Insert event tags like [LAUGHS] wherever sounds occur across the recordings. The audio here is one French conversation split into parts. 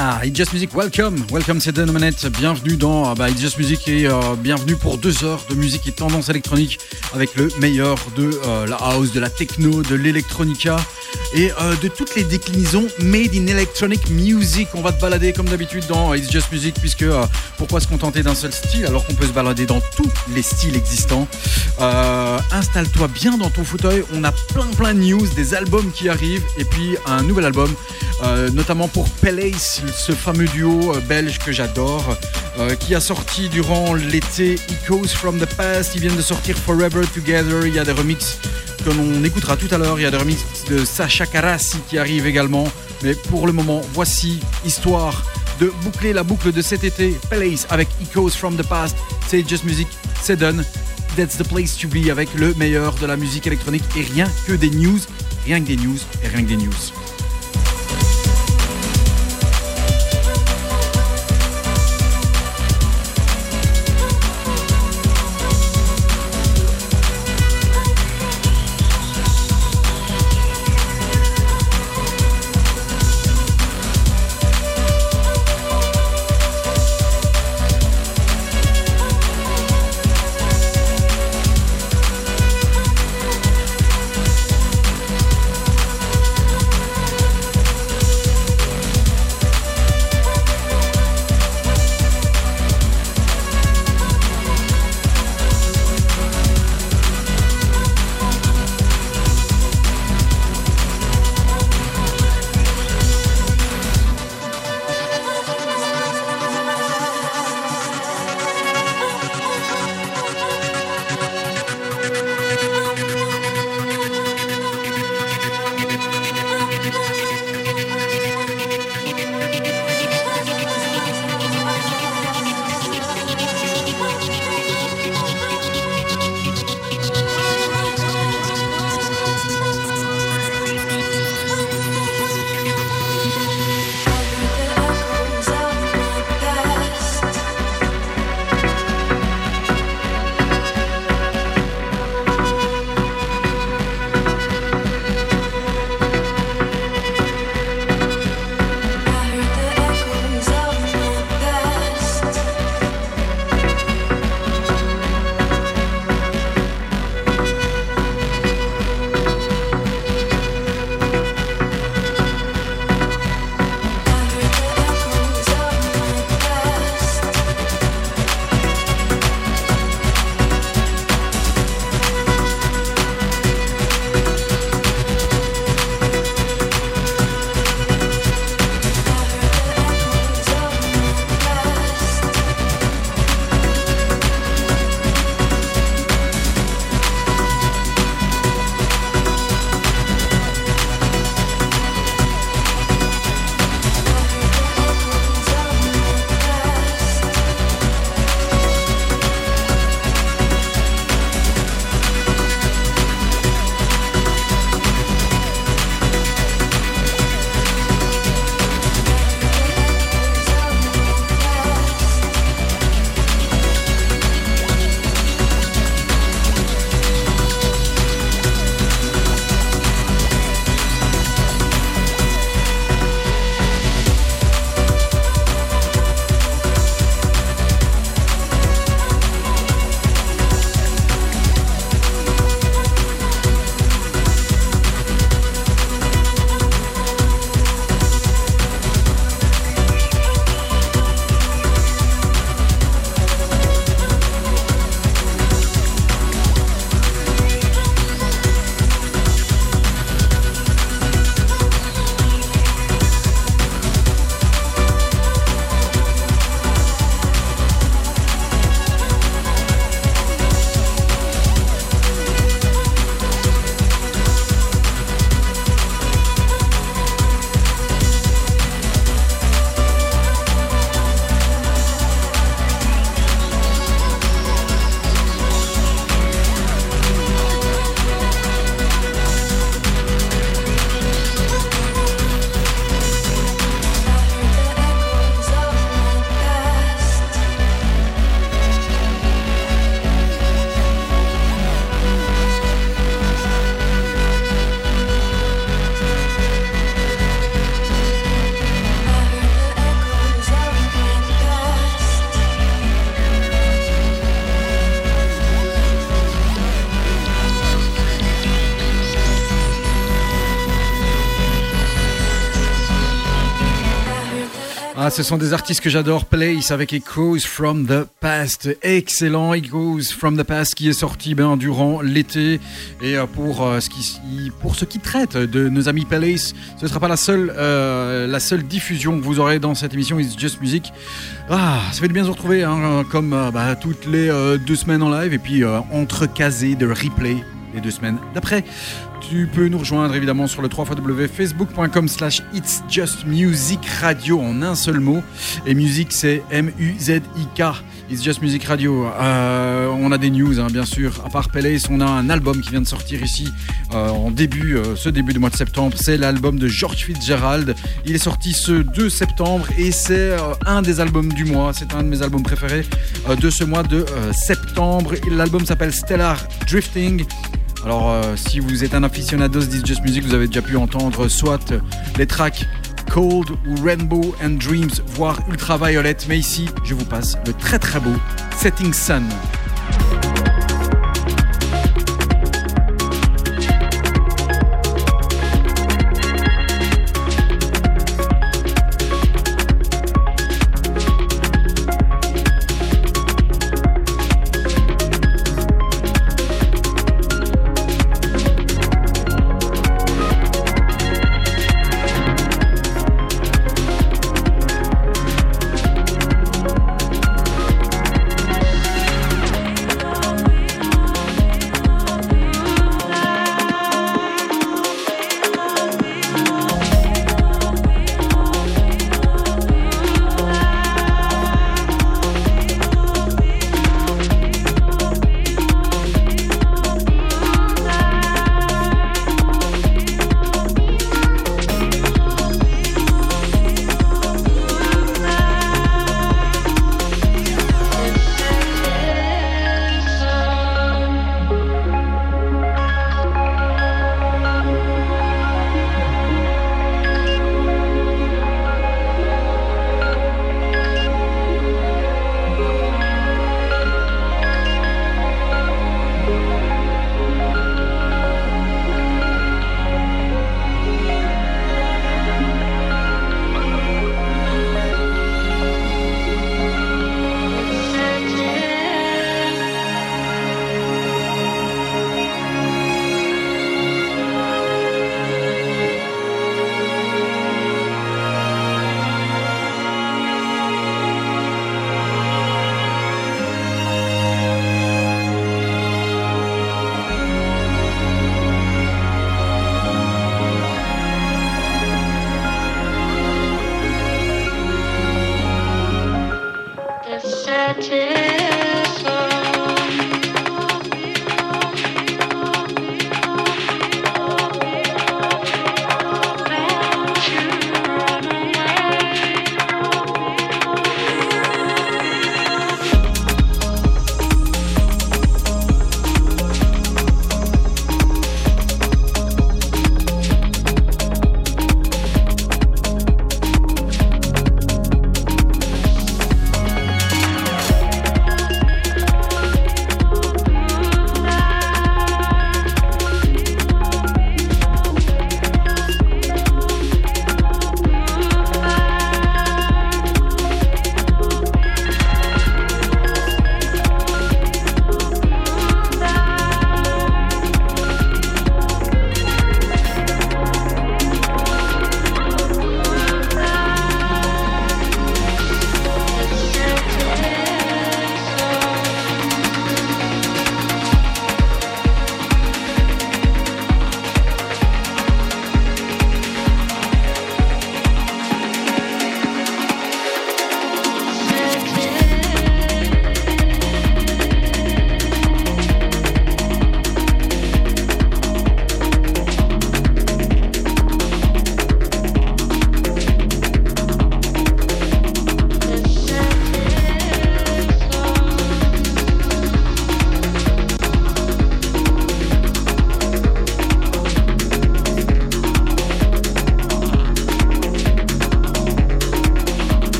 Ah, It's Just Music, welcome, welcome c'est Dan Manette, bienvenue dans bah, It's Just Music et euh, bienvenue pour deux heures de musique et tendance électronique avec le meilleur de euh, la house, de la techno, de l'électronica et euh, de toutes les déclinaisons made in electronic music. On va te balader comme d'habitude dans It's Just Music puisque euh, pourquoi se contenter d'un seul style? Alors qu'on peut se balader dans tous les styles existants. Euh, Installe-toi bien dans ton fauteuil, on a plein plein de news, des albums qui arrivent et puis un nouvel album notamment pour Palace, ce fameux duo belge que j'adore, qui a sorti durant l'été Echoes from the Past. Ils viennent de sortir Forever Together. Il y a des remixes que l'on écoutera tout à l'heure. Il y a des remixes de Sacha Karasi qui arrivent également. Mais pour le moment, voici histoire de boucler la boucle de cet été. Palace avec Echoes from the Past. C'est Just Music, c'est done. That's the place to be avec le meilleur de la musique électronique et rien que des news, rien que des news et rien que des news. Ah, ce sont des artistes que j'adore. Place avec Echoes from the Past. Excellent Echoes from the Past qui est sorti ben, durant l'été. Et euh, pour, euh, ce qui, pour ce qui traite de nos amis Place, ce ne sera pas la seule, euh, la seule diffusion que vous aurez dans cette émission It's Just Music. Ah, ça fait du bien de se retrouver, hein, comme bah, toutes les deux semaines en live et puis euh, entrecasé de replay les deux semaines d'après. Tu peux nous rejoindre évidemment sur le 3 facebook.com slash It's Just Music Radio en un seul mot. Et musique c'est M-U-Z-I-K. It's Just Music Radio. Euh, on a des news hein, bien sûr. À part Palace, on a un album qui vient de sortir ici euh, en début, euh, ce début de mois de septembre. C'est l'album de George Fitzgerald. Il est sorti ce 2 septembre et c'est un des albums du mois. C'est un de mes albums préférés de ce mois de septembre. L'album s'appelle Stellar Drifting. Alors, euh, si vous êtes un aficionados d'It's Just Music, vous avez déjà pu entendre soit les tracks Cold ou Rainbow and Dreams, voire Ultraviolet. Mais ici, je vous passe le très très beau Setting Sun.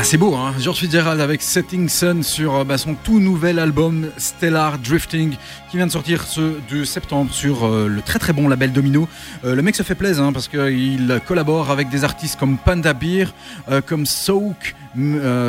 Ah, c'est beau, hein George Fitzgerald avec Setting Sun sur euh, bah, son tout nouvel album Stellar Drifting qui vient de sortir ce 2 septembre sur euh, le très très bon label Domino. Euh, le mec se fait plaisir hein, parce qu'il collabore avec des artistes comme Panda Beer, comme Soak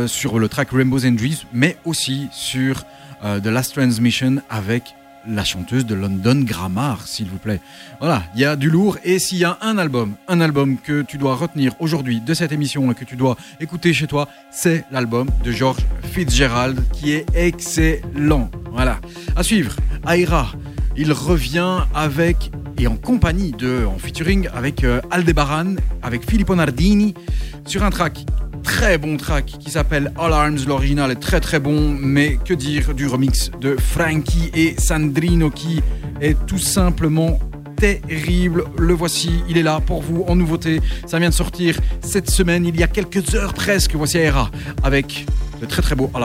sur le track Rainbows and Dreams, mais aussi sur The Last Transmission avec la chanteuse de London Grammar, s'il vous plaît. Voilà, il y a du lourd. Et s'il y a un album, un album que tu dois retenir aujourd'hui de cette émission et que tu dois écouter chez toi, c'est l'album de George Fitzgerald qui est excellent. Voilà. À suivre, Aira. Il revient avec et en compagnie de, en featuring avec euh, Aldebaran, avec Filippo Nardini sur un track très bon track qui s'appelle All Arms. L'original est très très bon, mais que dire du remix de Frankie et Sandrino qui est tout simplement terrible. Le voici, il est là pour vous en nouveauté. Ça vient de sortir cette semaine, il y a quelques heures presque. Voici Aera avec le très très beau All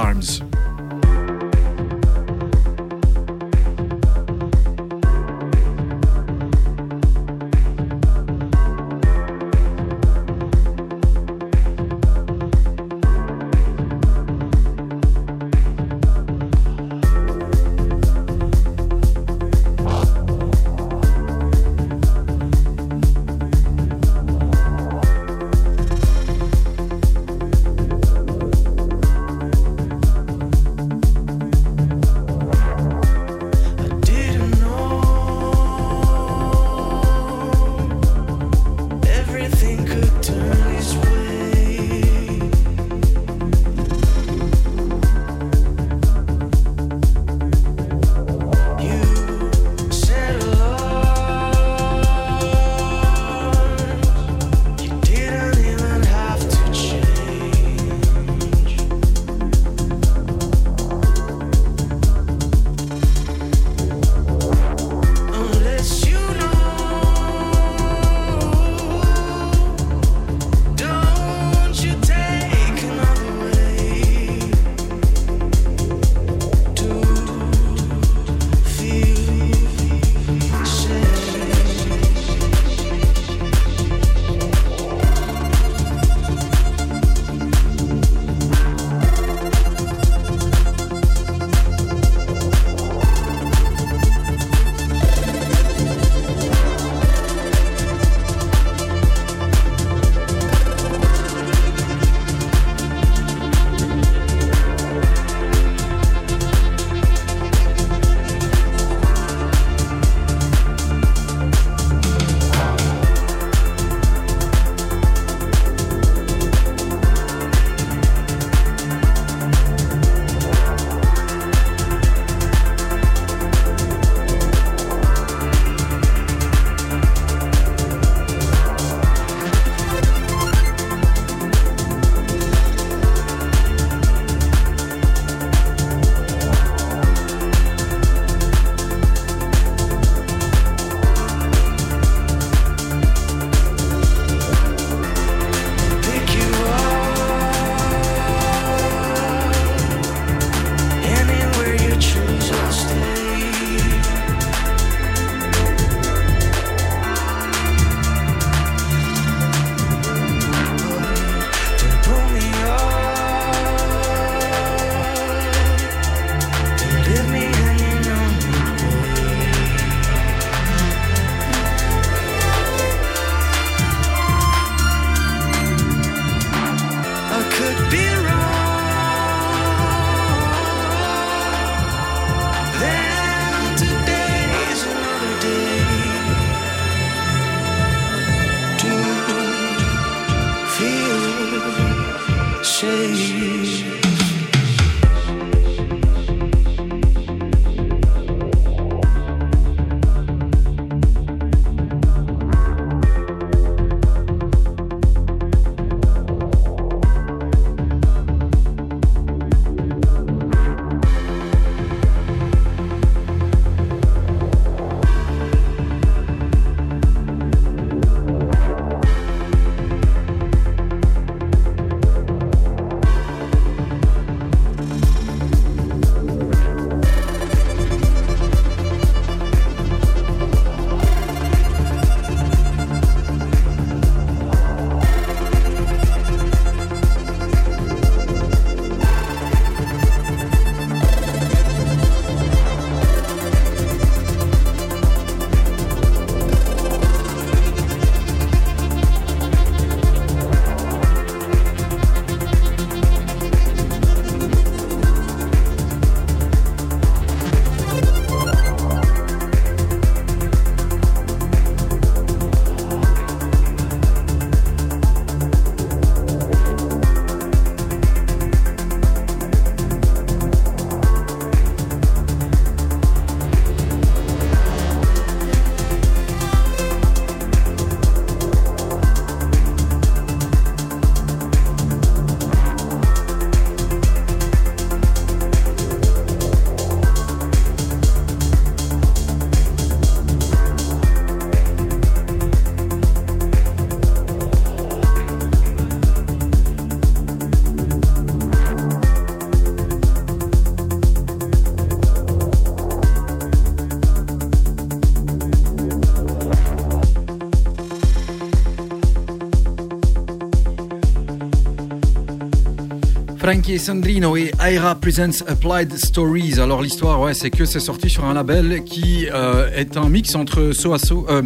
Frankie Sandrino et Aira Presents Applied Stories. Alors l'histoire, ouais, c'est que c'est sorti sur un label qui euh, est un mix entre Soaso, euh,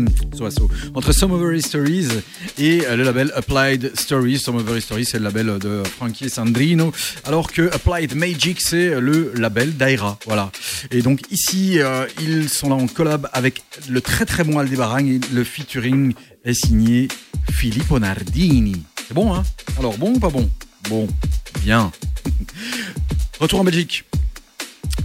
entre Some Over Stories et euh, le label Applied Stories. Some Over Stories, c'est le label de Frankie Sandrino, alors que Applied Magic, c'est le label d'Aira. Voilà. Et donc ici, euh, ils sont là en collab avec le très très bon Aldebaran et le featuring est signé Filippo Nardini. C'est bon, hein? Alors bon ou pas bon? Bon, bien. Retour en Belgique.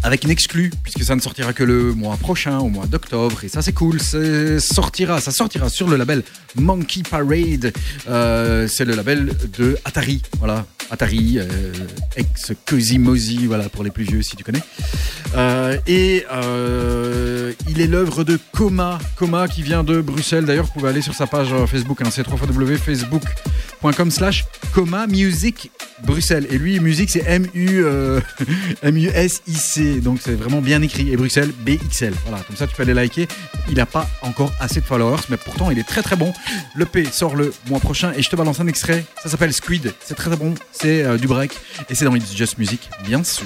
Avec une exclue, puisque ça ne sortira que le mois prochain, au mois d'octobre, et ça c'est cool, ça sortira, ça sortira sur le label Monkey Parade, euh, c'est le label de Atari, voilà, Atari, euh, ex Cosimosi, voilà, pour les plus vieux si tu connais. Euh, et euh, il est l'œuvre de Coma, Coma qui vient de Bruxelles, d'ailleurs vous pouvez aller sur sa page Facebook, hein, c'est www.facebook.com slash Coma Music Bruxelles, et lui, musique c'est M-U, euh, M-U-S-I-C, donc c'est vraiment bien écrit, et Bruxelles, BXL, voilà, comme ça tu peux aller liker, il n'a pas encore assez de followers, mais pourtant il est très très bon, le P sort le mois prochain, et je te balance un extrait, ça s'appelle Squid, c'est très très bon, c'est euh, du break, et c'est dans It's Just Music, bien sûr.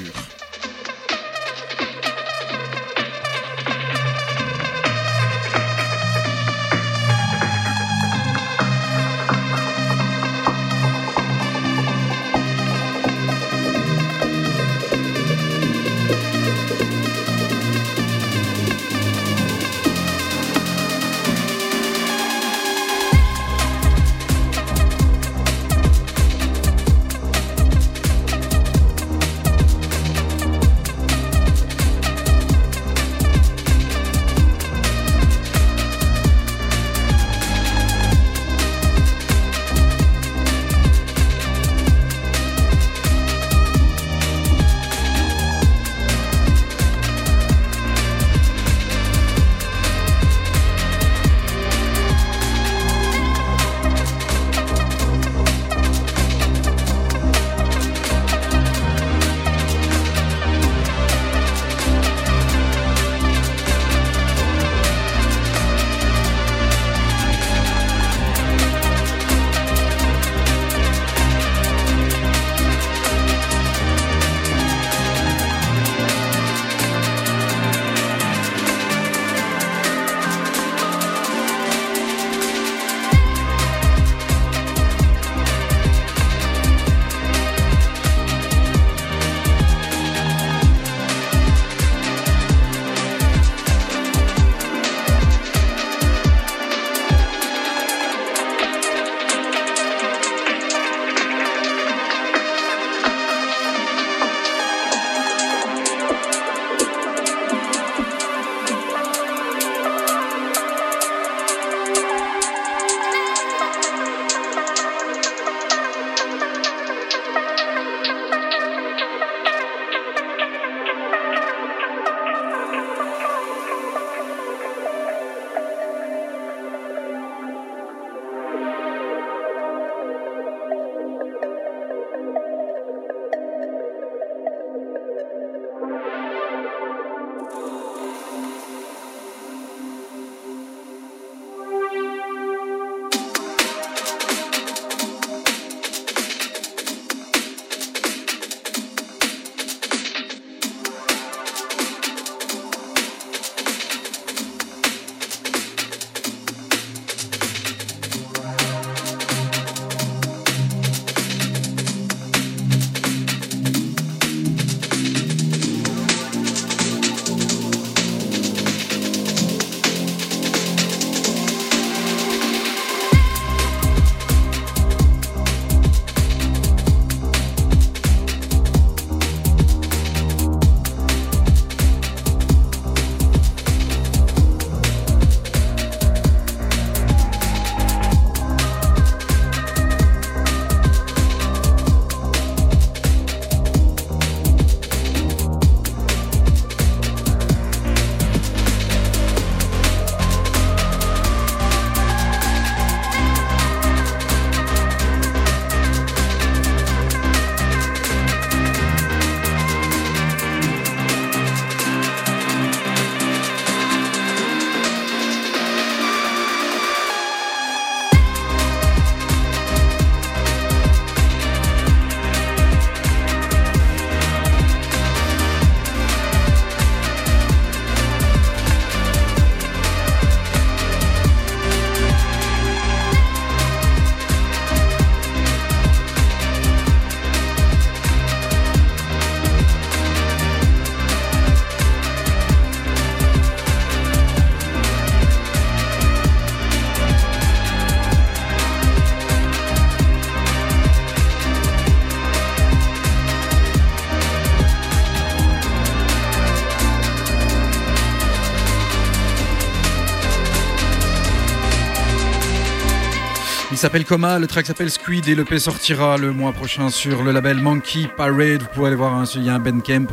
S'appelle Coma, le track s'appelle Squid et le P sortira le mois prochain sur le label Monkey Parade. Vous pouvez aller voir, hein, il y a un Bandcamp,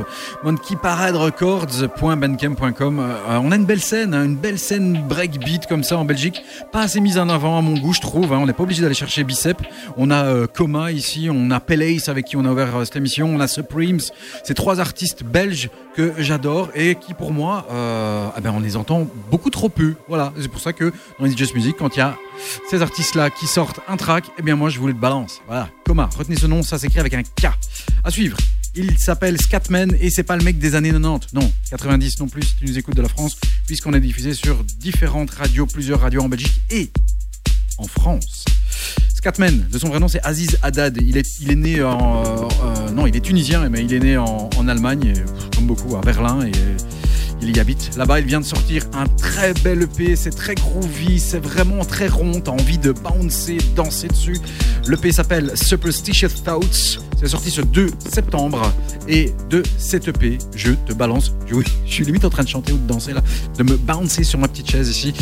monkeyparaderecords.bandcamp.com. Euh, on a une belle scène, hein, une belle scène breakbeat comme ça en Belgique, pas assez mise en avant à mon goût, je trouve. hein. On n'est pas obligé d'aller chercher Bicep. On a euh, Coma ici, on a Pelace avec qui on a ouvert euh, cette émission, on a Supremes. C'est trois artistes belges que j'adore et qui pour moi, euh, eh ben, on les entend beaucoup trop peu. Voilà, c'est pour ça que dans les Just Music, quand il y a ces artistes-là qui un track, eh bien moi je vous le balance. Voilà, Coma, retenez ce nom, ça s'écrit avec un K. À suivre. Il s'appelle Scatman et c'est pas le mec des années 90, non, 90 non plus, si tu nous écoutes de la France, puisqu'on est diffusé sur différentes radios, plusieurs radios en Belgique et en France. Scatman, de son vrai nom c'est Aziz Haddad. Il est, il est né en. euh, euh, non, il est tunisien, mais il est né en, en Allemagne, comme beaucoup, à Berlin, et il y habite. Là-bas, il vient de sortir un très bel EP, c'est très groovy, c'est vraiment très rond, t'as envie de bouncer, danser dessus. L'EP s'appelle Superstitious Thoughts, c'est sorti ce 2 septembre, et de cet EP, je te balance, [LAUGHS] oui, je suis limite en train de chanter ou de danser là, de me bouncer sur ma petite chaise ici.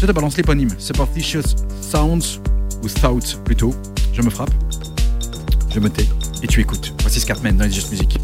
Je te balance l'éponyme, Superstitious Sounds, ou Thoughts plutôt. Je me frappe, je me tais, et tu écoutes. Voici Scatman dans les Just Music.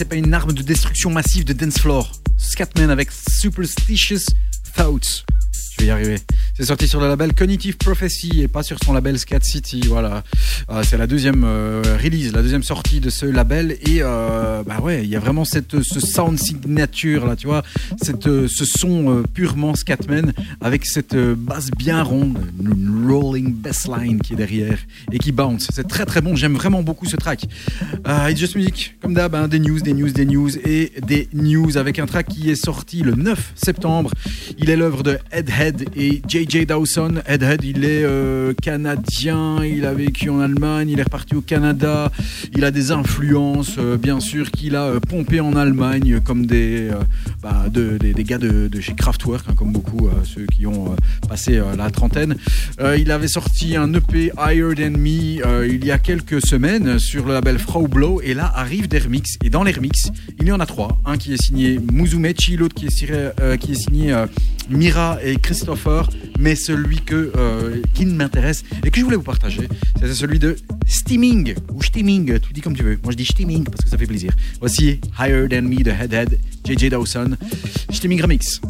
C'est pas une arme de destruction massive de dance floor. Scatman avec Superstitious Thoughts. Je vais y arriver. C'est sorti sur le label Cognitive Prophecy et pas sur son label Scat City. Voilà. Euh, c'est la deuxième euh, release, la deuxième sortie de ce label. Et euh, bah ouais, il y a vraiment cette, ce sound signature là, tu vois. Cette, ce son purement Scatman avec cette basse bien ronde, rolling bassline qui est derrière et qui bounce. C'est très très bon. J'aime vraiment beaucoup ce track. Euh, It's Just Music, comme d'hab, hein, des news, des news, des news et des news avec un track qui est sorti le 9 septembre. Il est l'œuvre de Headhead et JJ Dawson. Headhead, il est euh, canadien, il a vécu en Allemagne, il est reparti au Canada. Il a des influences, euh, bien sûr, qu'il a euh, pompé en Allemagne, comme des, bah, de- des, des gars de, chez Kraftwerk, hein, comme beaucoup ceux qui ont passé la trentaine. Il avait sorti un EP Higher Than Me euh, il y a quelques semaines sur le label Frau Blow et là arrivent des remixes. Et dans les remixes il y en a trois. Un qui est signé Muzumechi l'autre qui est signé, euh, qui est signé euh, Mira et Christopher mais celui que, qui m'intéresse et que je voulais vous partager c'est celui de Steaming ou Steaming tu dis comme tu veux. Moi je dis Steaming parce que ça fait plaisir. Voici Higher Than Me de Headhead JJ Dawson Steaming Remix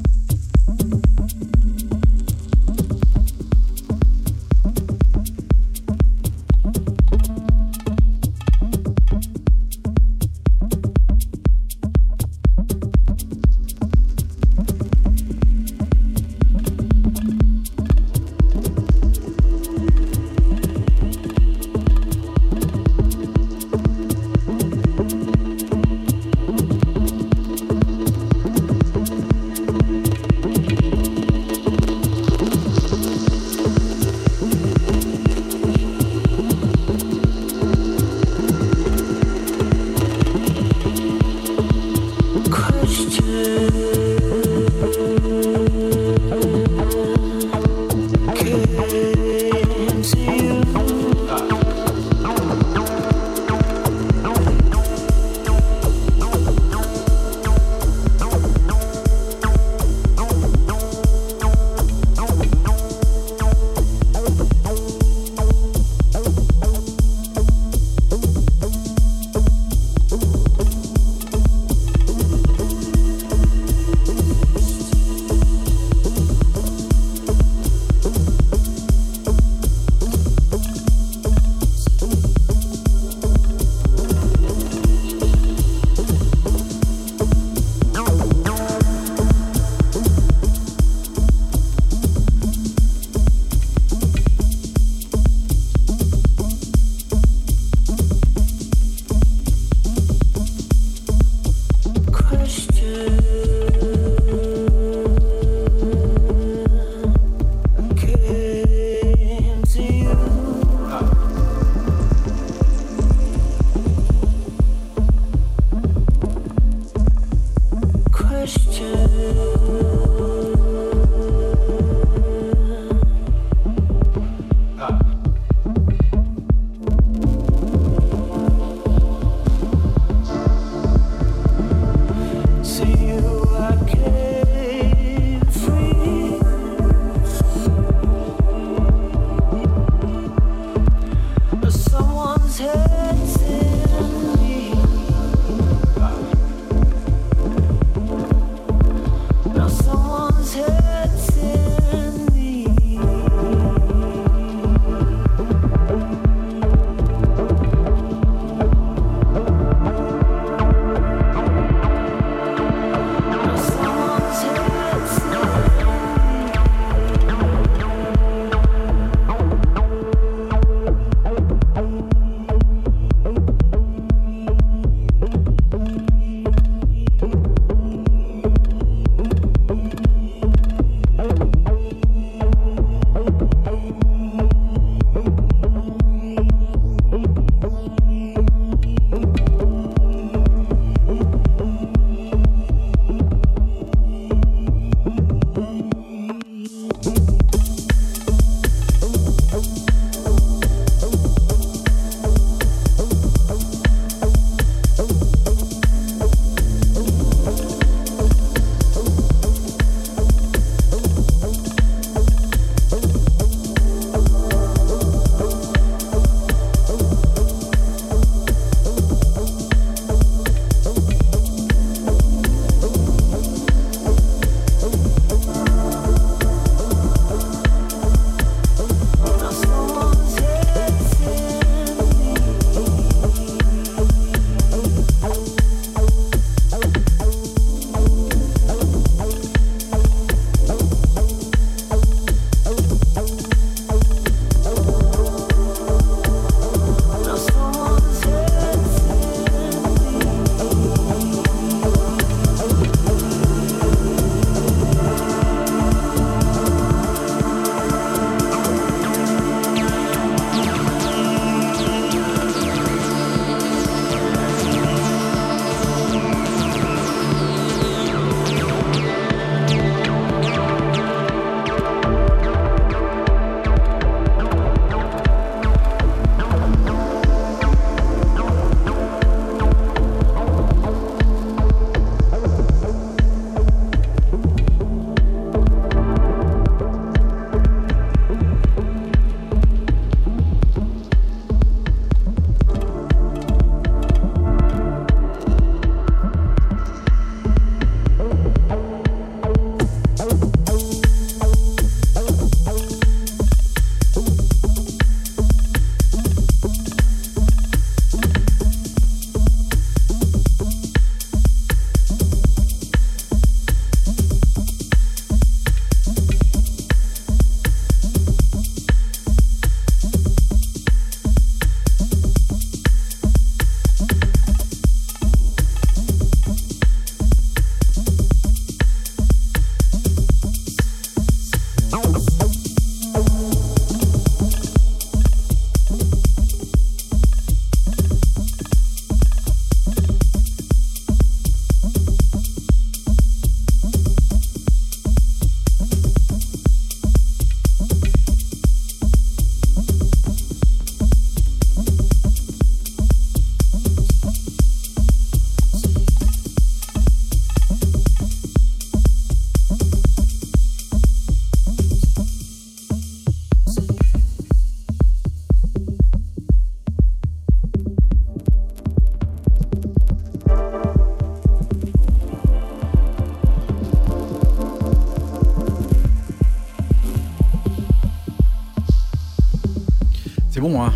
c'est bon, hein.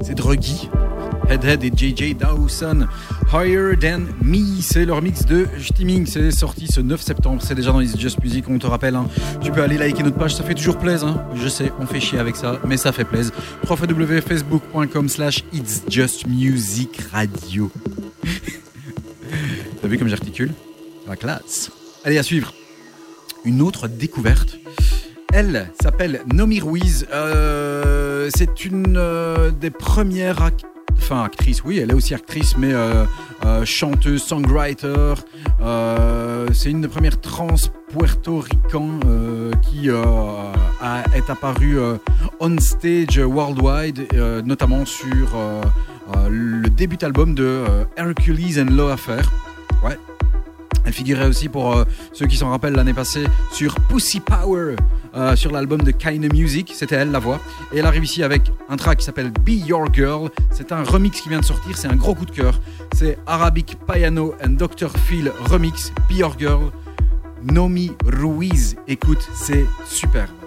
C'est druggy. Headhead et JJ Dawson. Higher Than Me, c'est leur mix de Stimming. C'est sorti ce 9 septembre. C'est déjà dans It's Just Music. On te rappelle, hein. tu peux aller liker notre page. Ça fait toujours plaisir. Hein. Je sais, on fait chier avec ça, mais ça fait plaisir. www.facebook.com slash It's Just Music Radio. [LAUGHS] T'as vu comme j'articule? La classe. Allez, à suivre. Une autre découverte. Elle s'appelle Nomi Ruiz. Euh, c'est une euh, des premières enfin actrice, oui, elle est aussi actrice, mais euh, chanteuse, songwriter. C'est une des premières trans puerto-ricains qui a, est apparue on stage worldwide, notamment sur le début album de Hercules and Low Affair. Elle figurait aussi pour euh, ceux qui s'en rappellent l'année passée sur Pussy Power euh, sur l'album de Kinda Music, c'était elle la voix. Et elle arrive ici avec un track qui s'appelle Be Your Girl. C'est un remix qui vient de sortir, c'est un gros coup de cœur. C'est Arabic Piano and Dr. Phil remix Be Your Girl. Nomi Ruiz, écoute, c'est super.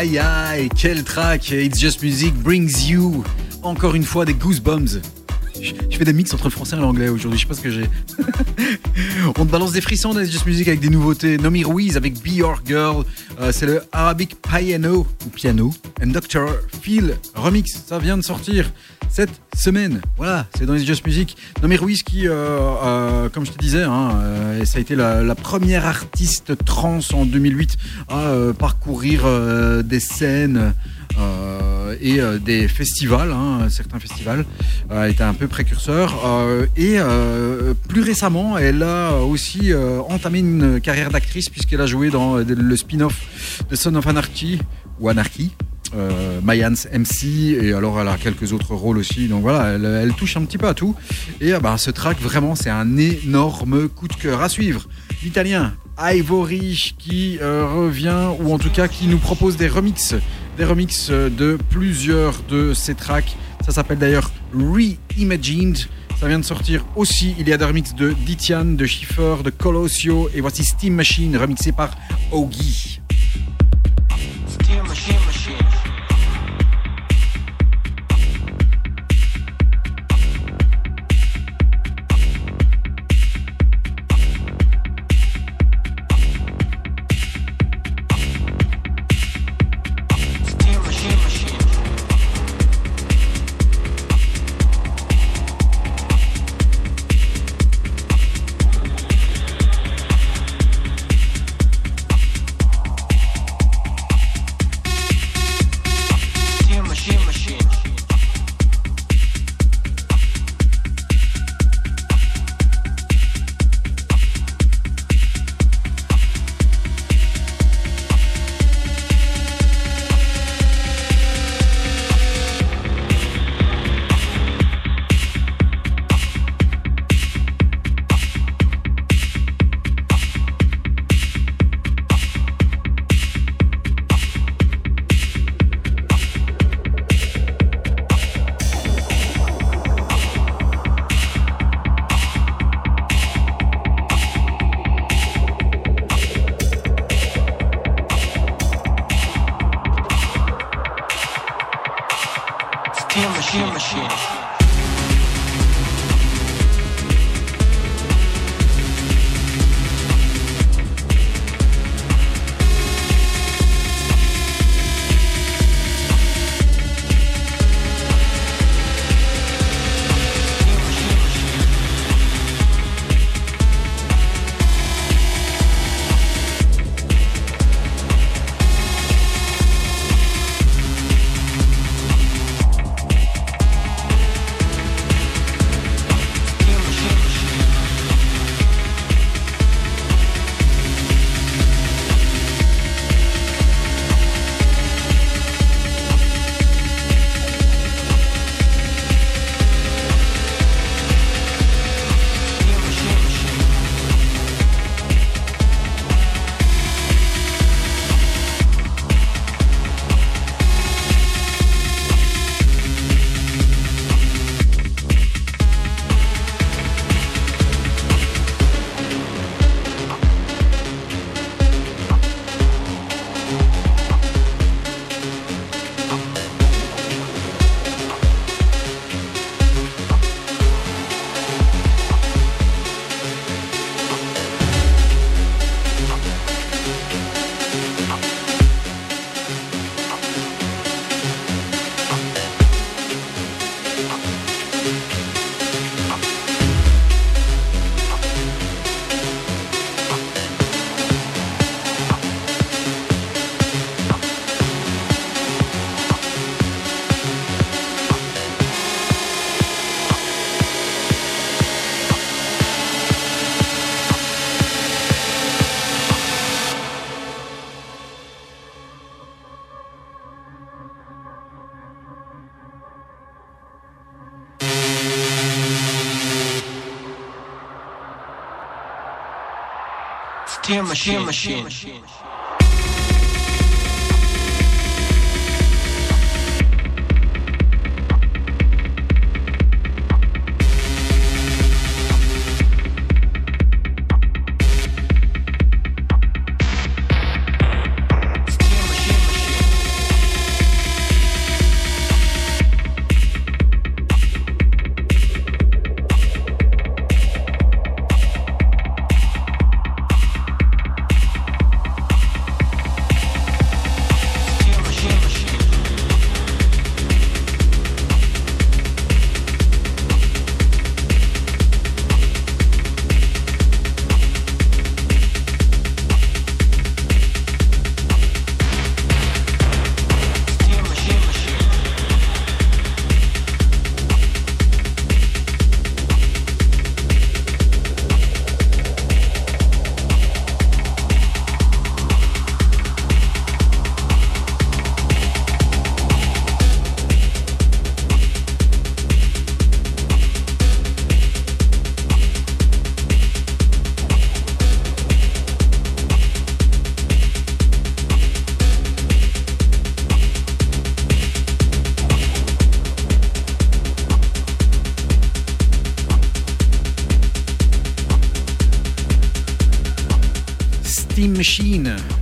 Aïe aïe quel track It's Just Music brings you encore une fois des goosebumps. Je fais des mix entre le français et l'anglais aujourd'hui, je sais pas ce que j'ai. [LAUGHS] On te balance des frissons dans It's Just Music avec des nouveautés. Nomi Ruiz avec Be Your Girl, Euh, c'est le Arabic Piano ou Piano and Dr. Phil remix. Ça vient de sortir semaine. Voilà, c'est dans It's Just Music. Nomi Ruiz qui, euh, euh, comme je te disais, hein, euh, ça a été la, première artiste trans en 2008 à parcourir des scènes. et des festivals, hein, certains festivals, euh, était un peu précurseur. et plus récemment, elle a aussi entamé une carrière d'actrice puisqu'elle a joué dans le spin-off de Son of Anarchy ou Anarchy. Euh, Mayans MC et alors elle a quelques autres rôles aussi. Donc voilà elle, touche un petit peu à tout. Et euh, bah, ce track vraiment c'est un énorme coup de cœur à suivre. L'italien Ivory qui euh, revient ou en tout cas qui nous propose des remixes des remixes de plusieurs de ces tracks. Ça s'appelle d'ailleurs Reimagined. Ça vient de sortir aussi. Il y a des remixes de Ditian de Schiffer de Colossio et voici Steam Machine remixé par Ogi machine, machine. Machine, machine.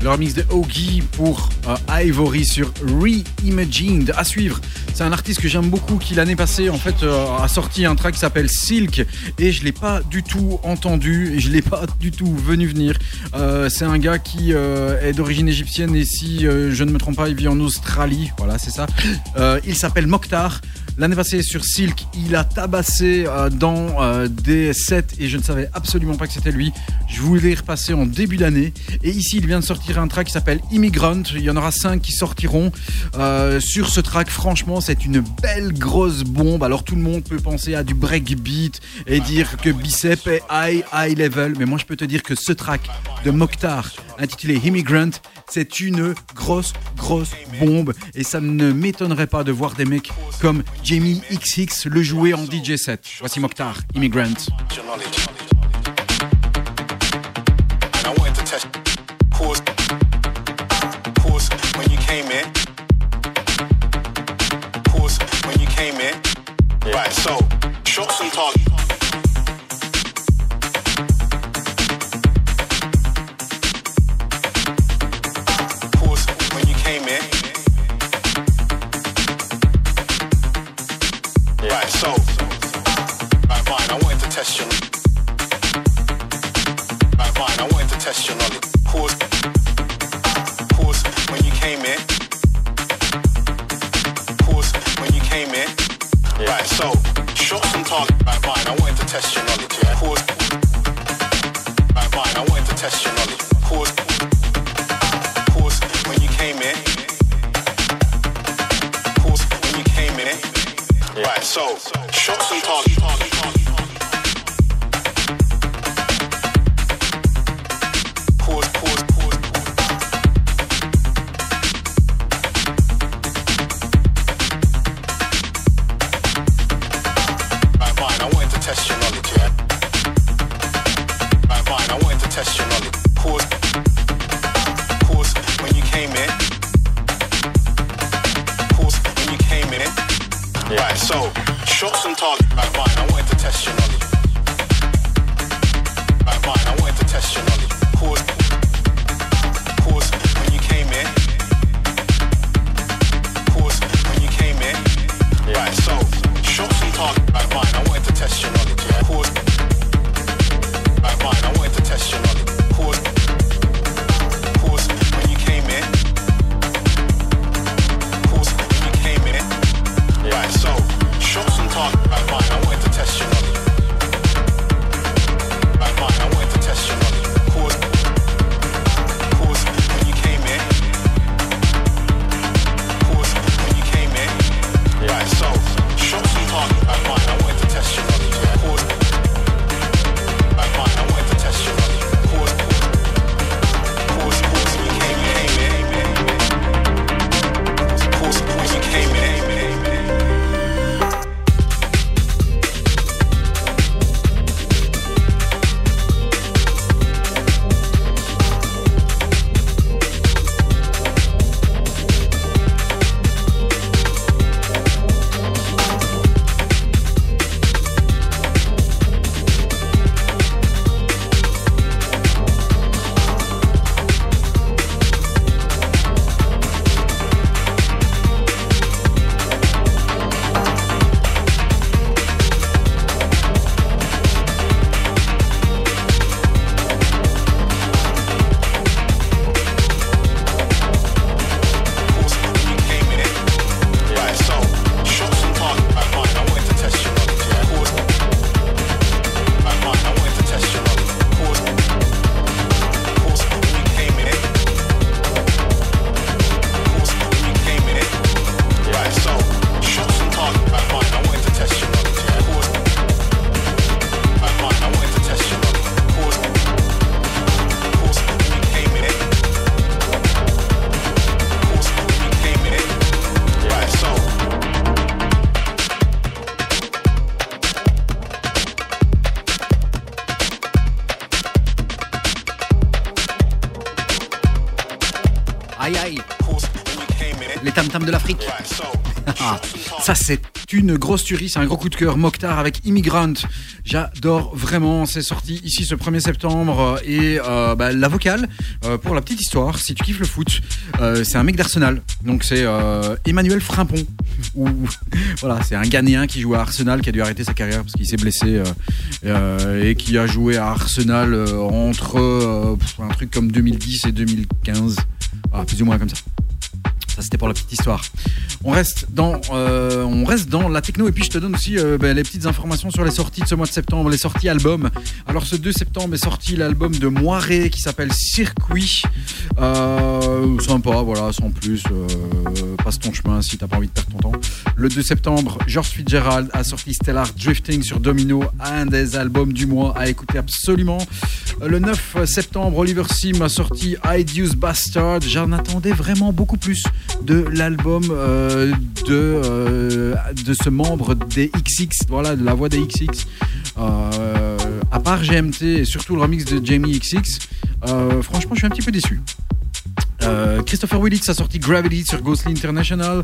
Le remix de Ogie pour euh, Ivory sur Reimagined. À suivre, c'est un artiste que j'aime beaucoup qui l'année passée en fait euh, a sorti un track qui s'appelle Silk et je l'ai pas du tout entendu et je l'ai pas du tout venu venir. Euh, c'est un gars qui est d'origine égyptienne et si je ne me trompe pas, il vit en Australie. Voilà, c'est ça. Il s'appelle Mokhtar. L'année passée sur Silk, il a tabassé dans des sets et je ne savais absolument pas que c'était lui. Je voulais repasser en début d'année et ici il vient de sortir un track qui s'appelle Immigrant. Il y en aura cinq qui sortiront Euh, sur ce track. Franchement, c'est une belle grosse bombe. Alors tout le monde peut penser à du breakbeat et dire que Bicep est high high level, mais moi je peux te dire que ce track de Mokhtar intitulé Immigrant, c'est une grosse grosse bombe et ça ne m'étonnerait pas de voir des mecs comme Jamie XX le jouer en DJ set. Voici Mokhtar, Immigrant. Test your knowledge. Pause. Pause when you came in. Pause when you came in. Right, so shots on target. Right, grosse c'est un gros coup de cœur. Mokhtar avec Immigrant, j'adore vraiment. C'est sorti ici ce 1er septembre et euh, bah, la vocale euh, pour la petite histoire. Si tu kiffes le foot, euh, c'est un mec d'Arsenal, donc c'est Emmanuel Frimpon. [LAUGHS] Voilà, c'est un Ghanéen qui joue à Arsenal qui a dû arrêter sa carrière parce qu'il s'est blessé et qui a joué à Arsenal entre un truc comme 2010 et 2015, Voilà, plus ou moins comme ça. Ça c'était pour la petite histoire. On reste dans, on reste dans la techno et puis je te donne aussi euh, ben, les petites informations sur les sorties de ce mois de septembre, les sorties albums. Alors ce 2 septembre est sorti l'album de Moiré qui s'appelle Circuit. Euh, sympa, voilà, sans plus. euh, passe ton chemin si t'as pas envie de perdre ton temps. Le 2 septembre, George Fitzgerald a sorti Stellar Drifting sur Domino, un des albums du mois à écouter absolument. Le 9 septembre, Oliver Sim a sorti Ideus Bastard. J'en attendais vraiment beaucoup plus de l'album de, euh, de ce membre des XX, voilà, de la voix des XX. Euh, à part GMT et surtout le remix de Jamie XX, euh, franchement, je suis un petit peu déçu. Christopher Willits a sorti Gravity sur Ghostly International.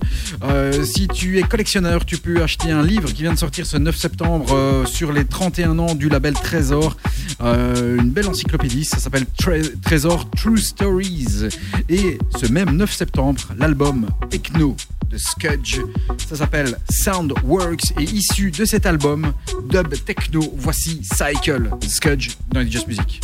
Si tu es collectionneur, tu peux acheter un livre qui vient de sortir ce 9 septembre sur les 31 ans du label Trésor. Une belle encyclopédie, ça s'appelle Tré- Trésor True Stories. Et ce même 9 septembre, l'album Techno Scudge, ça s'appelle Soundworks et issu de cet album, Dub Techno, voici Cycle, Scudge dans Just Music.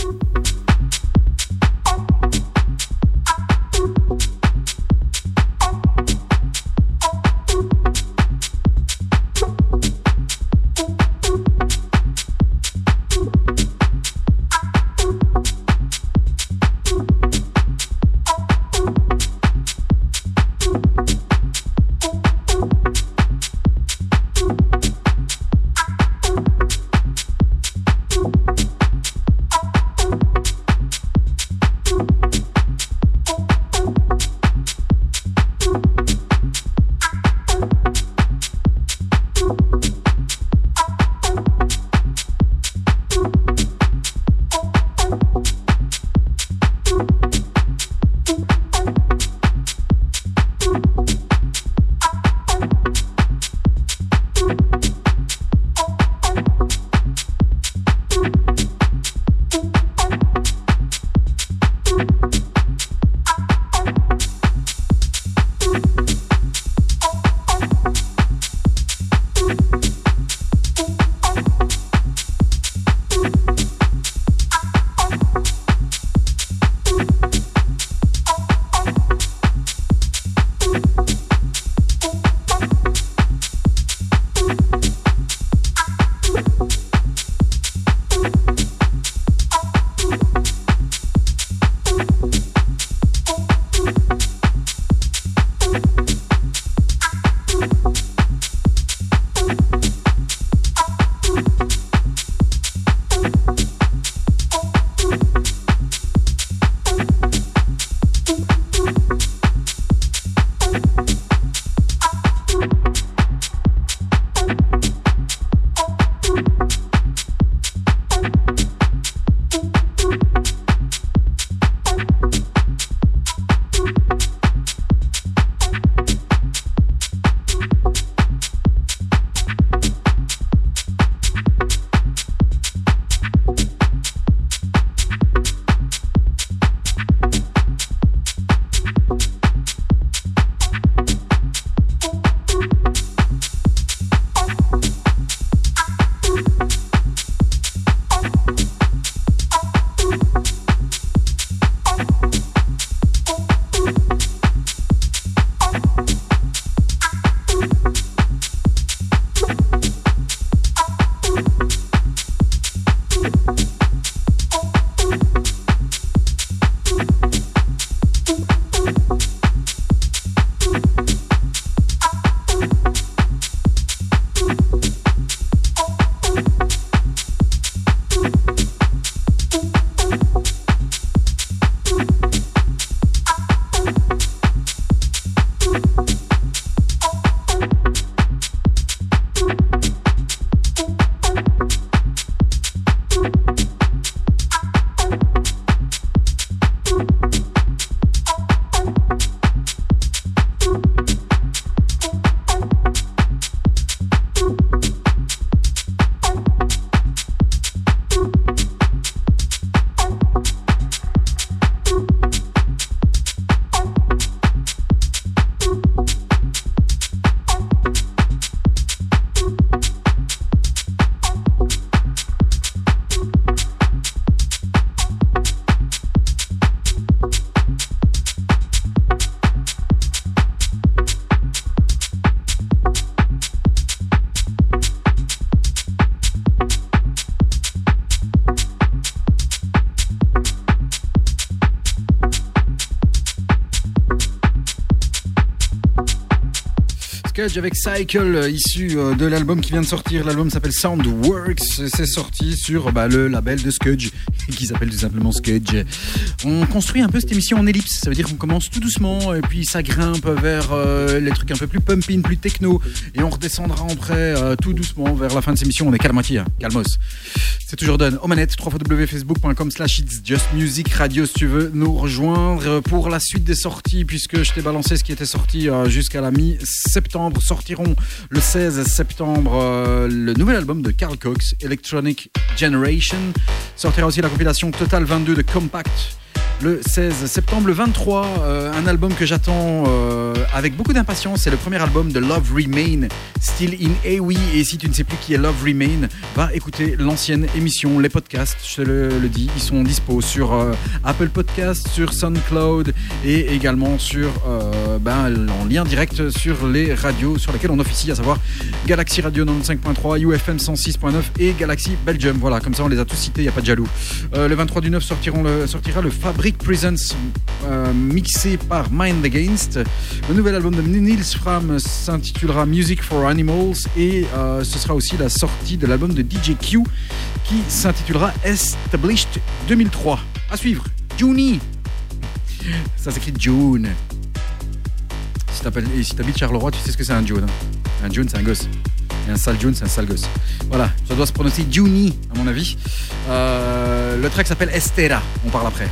Avec Cycle, issu euh, de l'album qui vient de sortir. L'album s'appelle Soundworks. C'est sorti sur bah, le label de Skudge, [LAUGHS] qui s'appelle tout simplement Skudge. On construit un peu cette émission en ellipse. Ça veut dire qu'on commence tout doucement et puis ça grimpe vers euh, les trucs un peu plus pumping, plus techno. Et on redescendra après euh, tout doucement vers la fin de cette émission. On est calme moitié, hein. calmos. C'est toujours donne. Aux manettes, www.facebook.com slash it's just radio si tu veux nous rejoindre pour la suite des sorties puisque je t'ai balancé ce qui était sorti euh, jusqu'à la mi-septembre. Sortiront le 16 septembre euh, le nouvel album de Carl Cox, Electronic Generation. Sortira aussi la compilation Total 22 de Compact le 16 septembre. Le 23, euh, un album que j'attends avec beaucoup d'impatience. C'est le premier album de Love Remain, Still in Awi. Et si tu ne sais plus qui est Love Remain, va écouter l'ancienne émission, les podcasts. Je te le, dis, ils sont dispo sur euh, Apple Podcasts, sur SoundCloud et également sur euh, ben, en lien direct sur les radios sur lesquelles on officie, à savoir Galaxy Radio 95.3, UFM 106.9 et Galaxy Belgium. Voilà, comme ça on les a tous cités, il n'y a pas de jaloux. Euh, le 23 du 9 sortiront le, sortira le Fabric Presents euh, mixé par Mind Against. Le nouvel album de Nils Fram s'intitulera Music for Animals et euh, ce sera aussi la sortie de l'album de DJ Q qui s'intitulera Established 2003. À suivre, Juni. Ça s'écrit June. Si t'habites Charleroi, tu sais ce que c'est un June. hein. Un June, c'est un gosse. Et un sale June, c'est un sale gosse. Voilà, ça doit se prononcer Juni, à mon avis. Euh, le track s'appelle Estera. On parle après.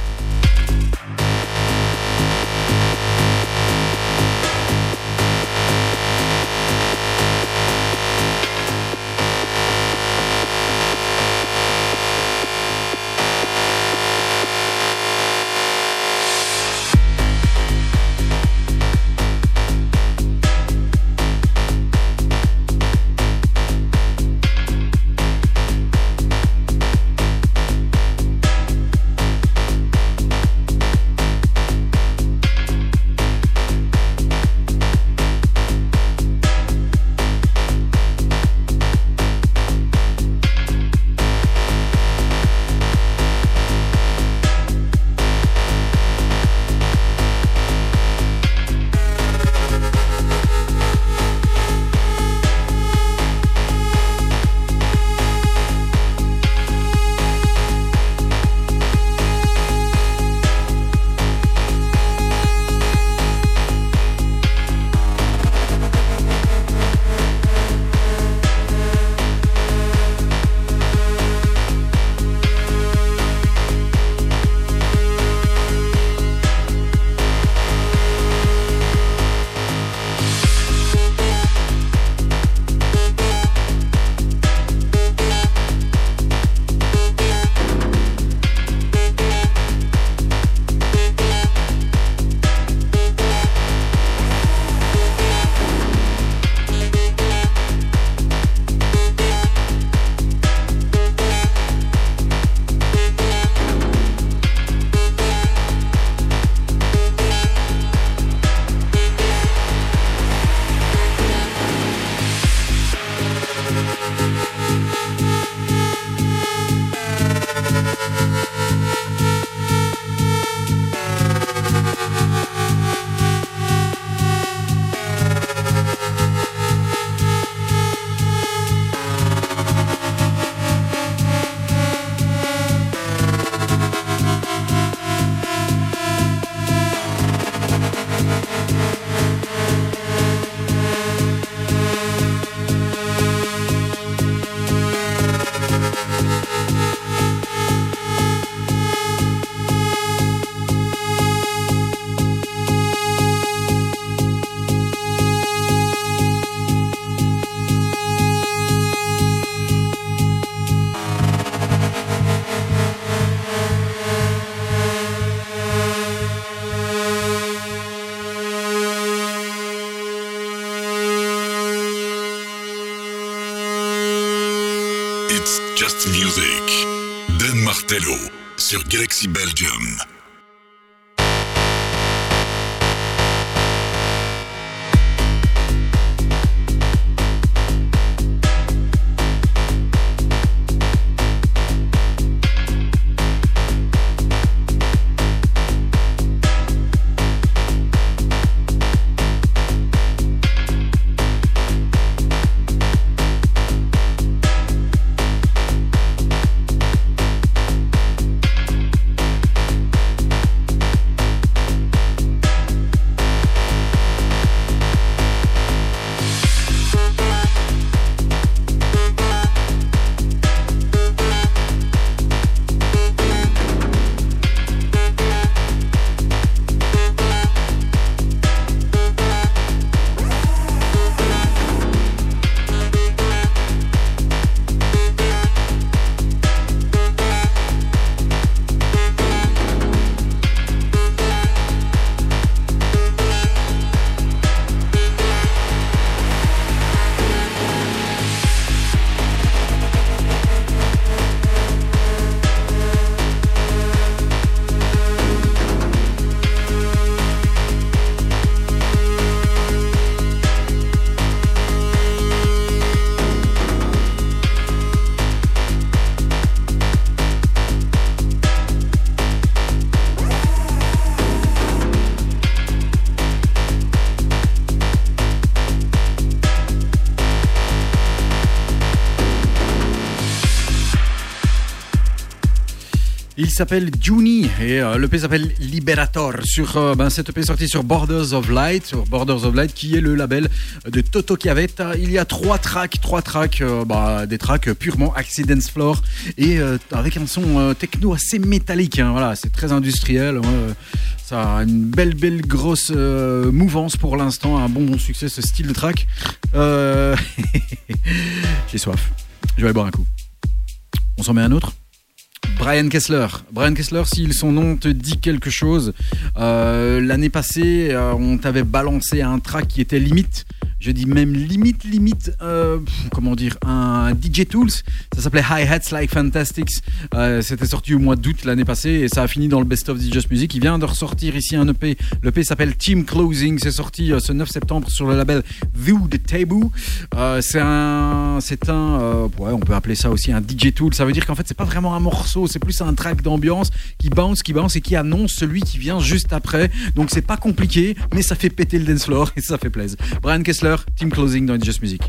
S'appelle Juni et euh, l'EP s'appelle Liberator. Sur euh, ben, cette EP sortie sur Borders of Light, sur Borders of Light qui est le label de Toto Chiavetta. Il y a trois tracks, trois tracks, euh, bah, des tracks purement Accidents Floor et euh, avec un son euh, techno assez métallique. hein. voilà, c'est très industriel. euh, ça a une belle, belle grosse mouvance pour l'instant, un bon, bon succès ce style de track. [LAUGHS] J'ai soif. Je vais aller boire un coup. On s'en met un autre? Brian Kessler. Brian Kessler, si son nom te dit quelque chose, euh, l'année passée, euh, on t'avait balancé un track qui était limite. Je dis même limite, limite, euh, comment dire, un DJ Tools. Ça s'appelait Hi Hats Like Fantastics. C'était sorti au mois d'août l'année passée et ça a fini dans le Best of DJ Music. Il vient de ressortir ici un EP. L'EP s'appelle Team Closing. C'est sorti ce 9 septembre sur le label View the Taboo. Euh, c'est un, c'est un, ouais, on peut appeler ça aussi un DJ Tool. Ça veut dire qu'en fait, c'est pas vraiment un morceau, c'est plus un track d'ambiance qui bounce, qui bounce et qui annonce celui qui vient juste après. Donc c'est pas compliqué, mais ça fait péter le dance floor et ça fait plaisir. Brian Kessler, Team Closing dans Just Music.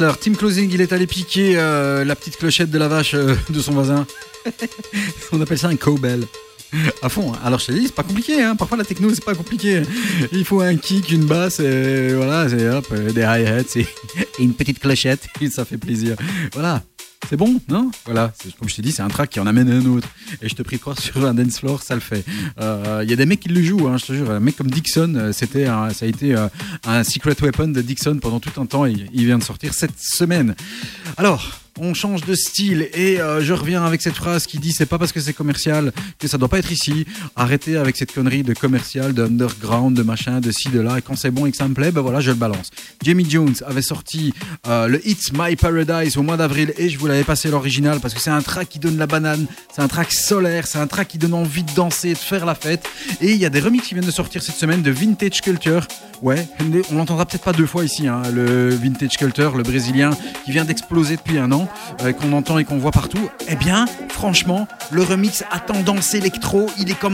Kessler, Team Closing, il est allé piquer euh, la petite clochette de la vache euh, de son voisin. [LAUGHS] On appelle ça un cowbell. À fond. hein. Alors je te dis, c'est pas compliqué. Hein. Parfois la techno, c'est pas compliqué. Il faut un kick, une basse, et voilà, c'est hop, euh, des hi-hats et et [LAUGHS] une petite clochette. Et ça fait plaisir. Voilà. C'est bon, non? Voilà, comme je t'ai dit, c'est un track qui en amène un autre. Et je te prie croire [LAUGHS] sur un dance floor, ça le fait. Euh, Il y a des mecs qui le jouent, hein, je te jure. Un mec comme Dixon, euh, c'était, ça a été euh, un secret weapon de Dixon pendant tout un temps. Et il vient de sortir cette semaine. Alors, on change de style et euh, je reviens avec cette phrase qui dit c'est pas parce que c'est commercial que ça doit pas être ici. Arrêtez avec cette connerie de commercial, de underground, de machin, de ci, de là. Et quand c'est bon et que ça me plaît, ben voilà, je le balance. Jamie Jones avait sorti euh, le It's My Paradise au mois d'avril et je vous l'avais passé l'original parce que c'est un track qui donne la banane, c'est un track solaire, c'est un track qui donne envie de danser, de faire la fête. Et il y a des remixes qui viennent de sortir cette semaine de Vintage Culture. Ouais, on l'entendra peut-être pas deux fois ici, hein, le Vintage Culture, le brésilien qui vient d'exploser depuis un an, euh, qu'on entend et qu'on voit partout. Eh bien, franchement, le remix à tendance électro, il est quand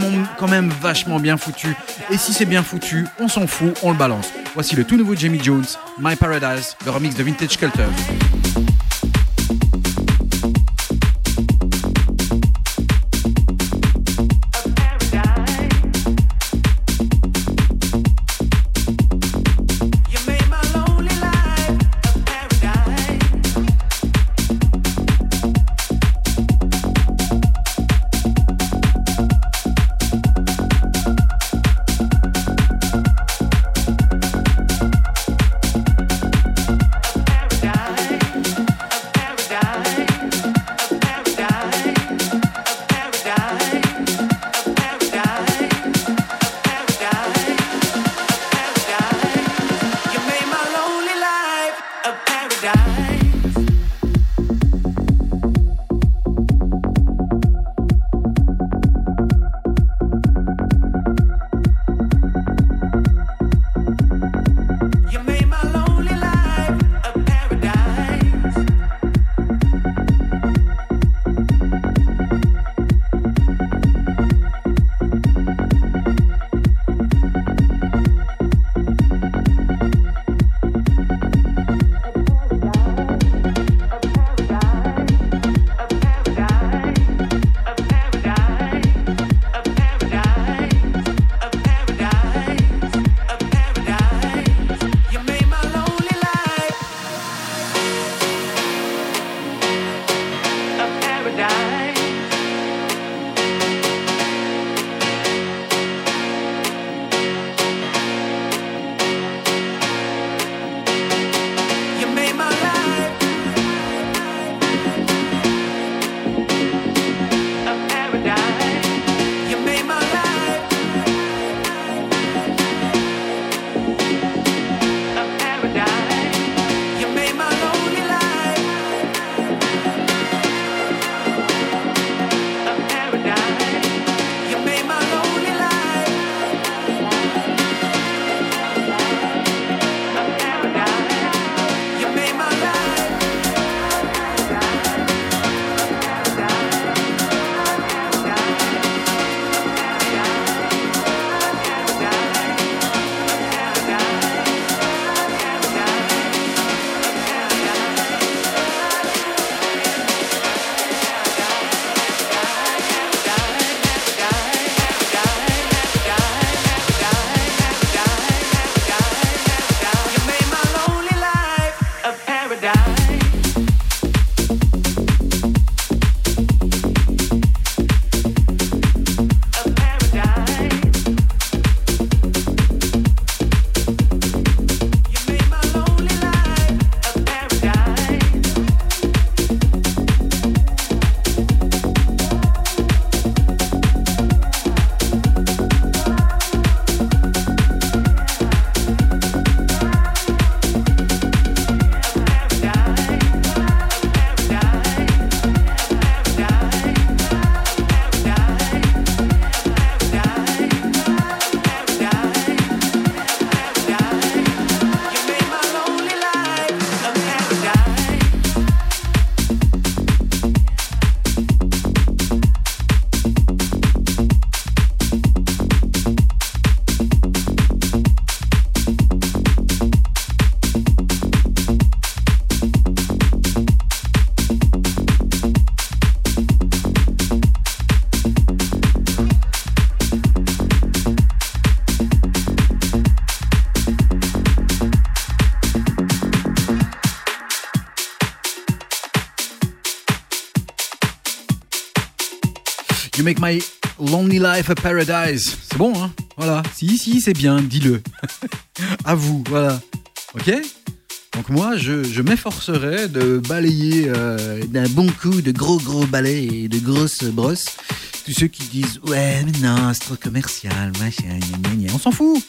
même, vachement bien foutu. Et si c'est bien foutu, on s'en fout, on le balance. Voici le tout nouveau Jamie Jones, My Paradise, le remix de Vintage Culture. Make my lonely life a paradise. C'est bon, hein? Voilà. Si, si, c'est bien, dis-le. [LAUGHS] à vous, voilà. Ok? Donc moi, je, m'efforcerai de balayer euh, d'un bon coup de gros gros balais et de grosses brosses tous ceux qui disent ouais mais non c'est trop commercial machin on s'en fout.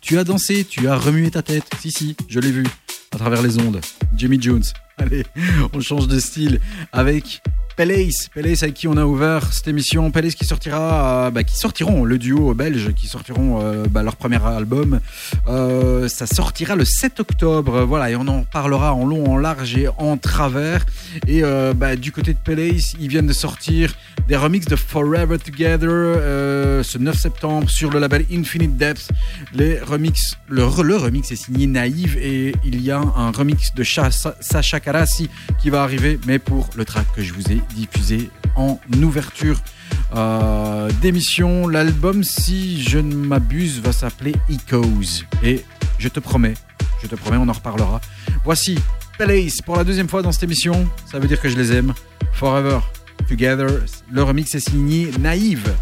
Tu as dansé, tu as remué ta tête. Si si, je l'ai vu à travers les ondes. Jimmy Jones. [LAUGHS] Allez, on change de style avec Palace, Palace avec qui on a ouvert cette émission, Palace qui sortira, euh, bah, qui sortiront le duo belge, qui sortiront euh, bah, leur premier album. Euh, ça sortira le 7 octobre, voilà, et on en parlera en long, en large et en travers. Et bah, du côté de Palace, ils viennent de sortir des remixes de Forever Together ce 9 septembre sur le label Infinite Depth. Les le, le remix est signé Naïve et il y a un remix de Cha- Sa- Sacha Karasi qui va arriver, mais pour le track que je vous ai diffusé en ouverture euh, d'émission. L'album, si je ne m'abuse, va s'appeler Echoes. Et je te promets, je te promets, on en reparlera. Voici Palace pour la deuxième fois dans cette émission. Ça veut dire que je les aime. Forever Together. Le remix est signé Naïve.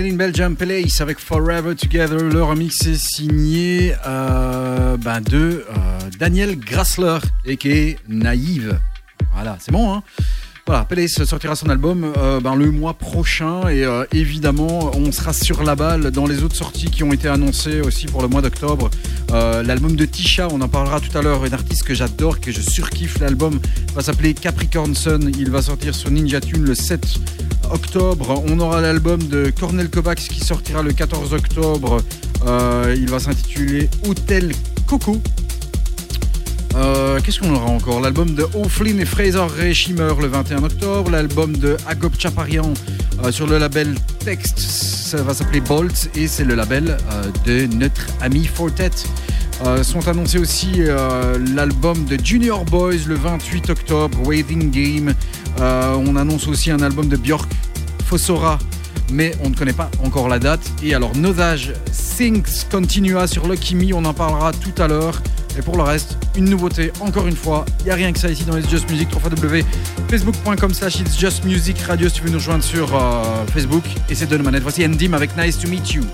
Made in Belgium Place avec Forever Together. Le remix est signé euh, ben, de euh, Daniel Grassler et qui est Naïve. Voilà, c'est bon, hein voilà, Palace sortira son album euh, ben, le mois prochain et évidemment on sera sur la balle dans les autres sorties qui ont été annoncées aussi pour le mois d'octobre. L'album de Tisha, on en parlera tout à l'heure, une artiste que j'adore, que je surkiffe. L'album va s'appeler Capricorn Sun, il va sortir sur Ninja Tune le 7 On aura l'album de Cornel Kovacs qui sortira le 14 octobre. Euh, il va s'intituler Hotel Coco. Euh, Qu'est-ce qu'on aura encore? L'album de O'Flynn et Fraser Ray Shimmer le 21 octobre. L'album de Agop Chaparian euh, sur le label Text, ça va s'appeler Bolt et c'est le label de notre ami Fortet. Euh, sont annoncés aussi euh, l'album de Junior Boys le 28 octobre, Waiting Game. Euh, on annonce aussi un album de Björk, Fossora, mais on ne connaît pas encore la date. Et alors, Nosage Things Continua sur Lucky Me, on en parlera tout à l'heure. Et pour le reste, une nouveauté, encore une fois, il n'y a rien que ça ici dans It's Just Music, www.facebook.com slash It's Just Music Radio si tu veux nous rejoindre sur Facebook. Et c'est de manette. Voici Endim avec Nice to Meet You.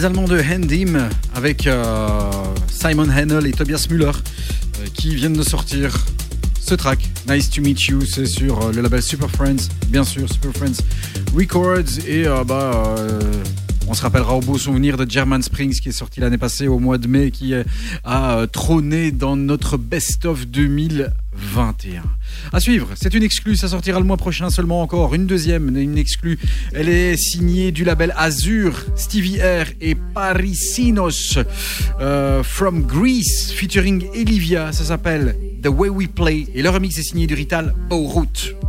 Les Allemands de Handim avec euh, Simon Hennel et Tobias Müller euh, qui viennent de sortir ce track. Nice to meet you, c'est sur euh, le label Super Friends, bien sûr, Super Friends Records. Et bah, on se rappellera au beau souvenir de German Springs qui est sorti l'année passée au mois de mai, qui a trôné dans notre best-of 2021. À suivre, c'est une exclue, ça sortira le mois prochain seulement encore. Une deuxième, une exclue. Elle est signée du label Azur, Stevie R et Parisinos euh, from Greece, featuring Olivia. Ça s'appelle The Way We Play. Et le remix est signé du Rital Bowroot.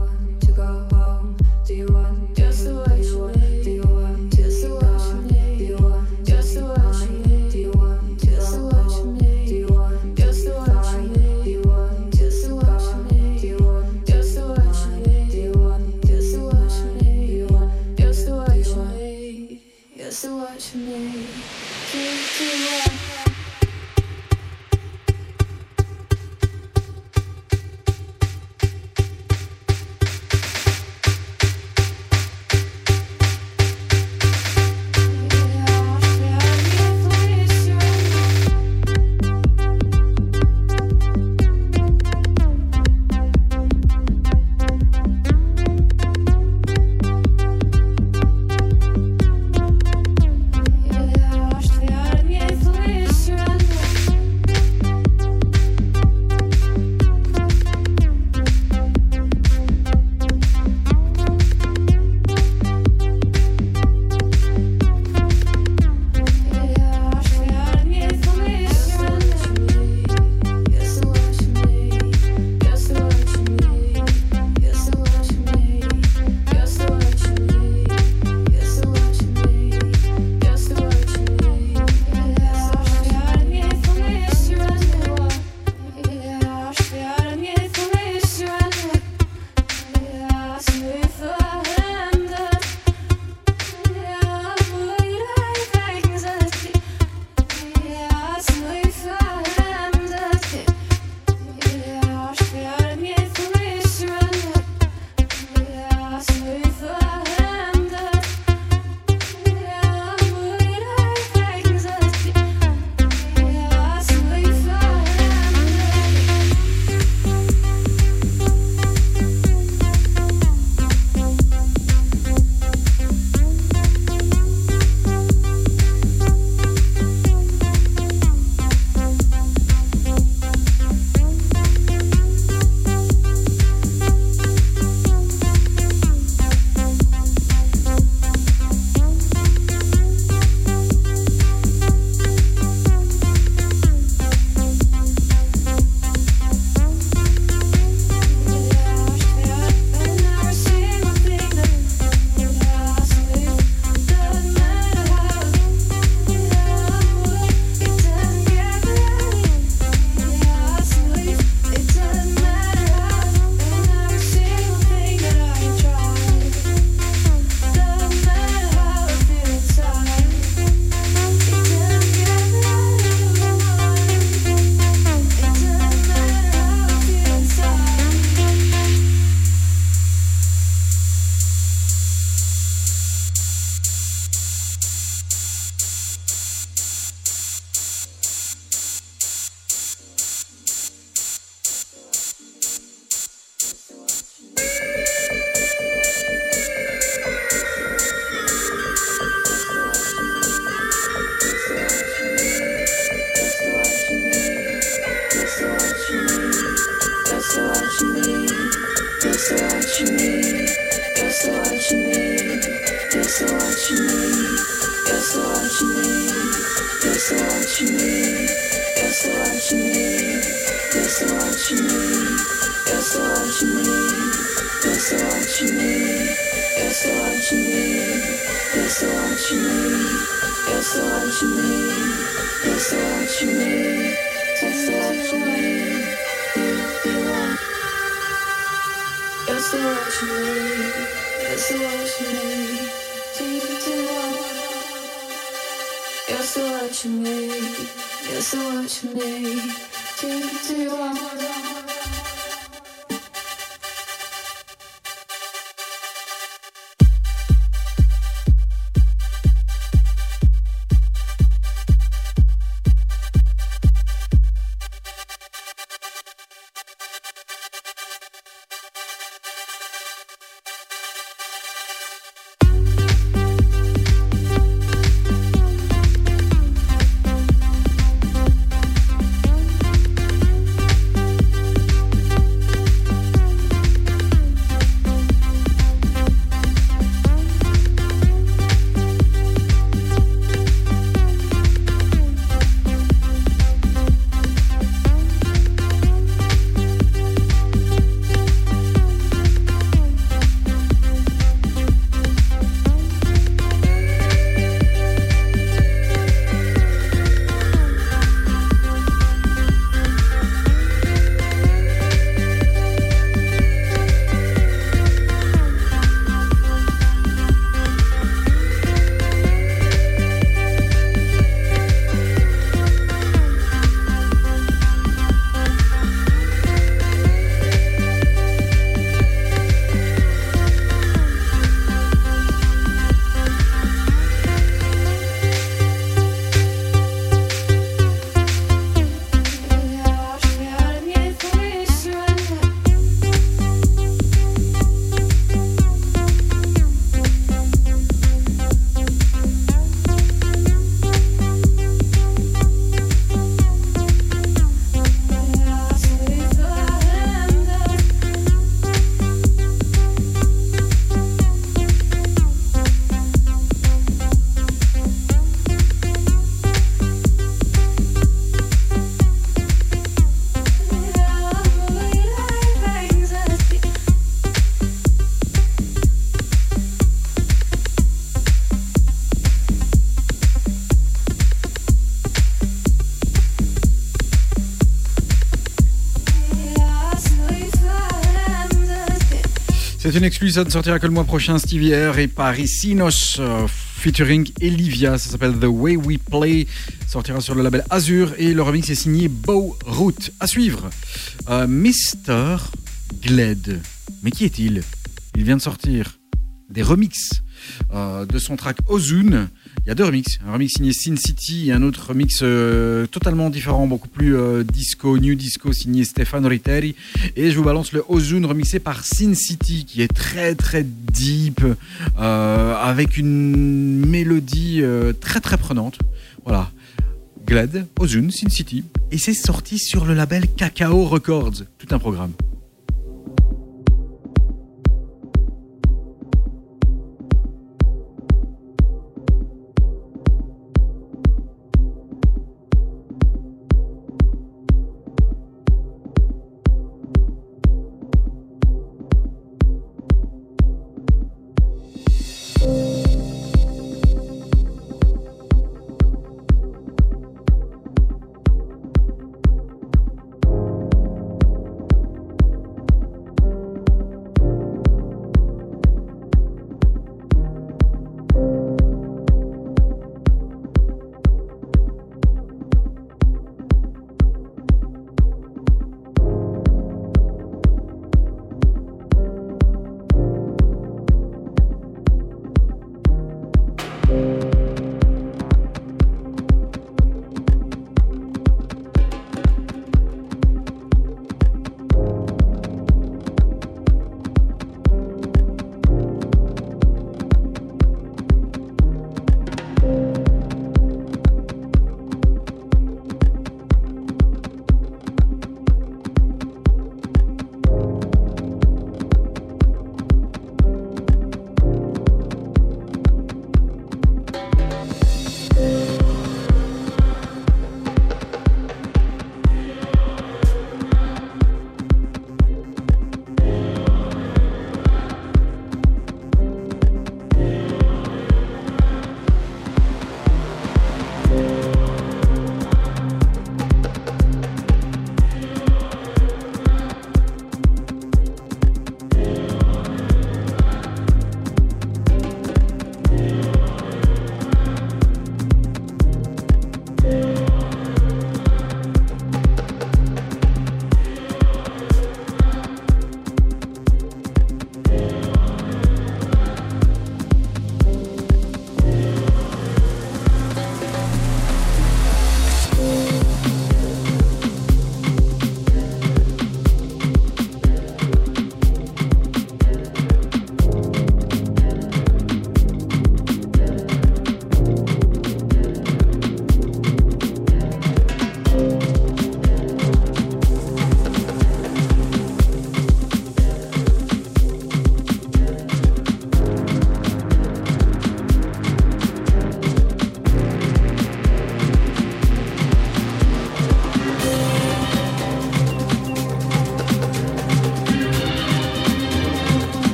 C'est une exclue, ça ne sortira que le mois prochain. Stevie Air et Parisinos euh, featuring Olivia. Ça s'appelle The Way We Play. Sortira sur le label Azure et le remix est signé Bow Root. À suivre, euh, Mr. Gled. Mais qui est-il? Il vient de sortir des remixes euh, de son track Ozone. Il y a deux remixes, un remix signé Sin City et un autre remix euh, totalement différent, beaucoup plus euh, disco, new disco signé Stefano Ritteri. Et je vous balance le Ozone remixé par Sin City qui est très très deep, euh, avec une mélodie très très prenante. Voilà. Glad, Ozone, Sin City. Et c'est sorti sur le label Cacao Records. Tout un programme.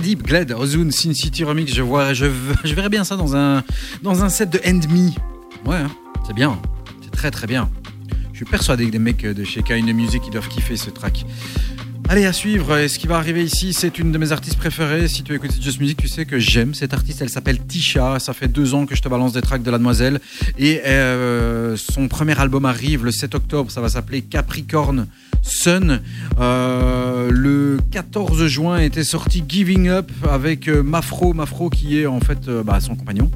Deep Glad Ozone Sin City Remix, je, vois, je, je verrais bien ça dans un, dans un set de End Me. Ouais, hein, c'est bien. C'est très très bien. Je suis persuadé que des mecs de chez Kind Music ils doivent kiffer ce track. Allez, à suivre. Et ce qui va arriver ici, c'est une de mes artistes préférées. Si tu écoutes Just Music, tu sais que j'aime cette artiste. Elle s'appelle Tisha. Ça fait deux ans que je te balance des tracks de la demoiselle. Et euh, son premier album arrive le 7 octobre. Ça va s'appeler Capricorn Sun. Euh, le 14 juin était sorti Giving Up avec euh, Mafro. Mafro qui est en fait bah, son compagnon.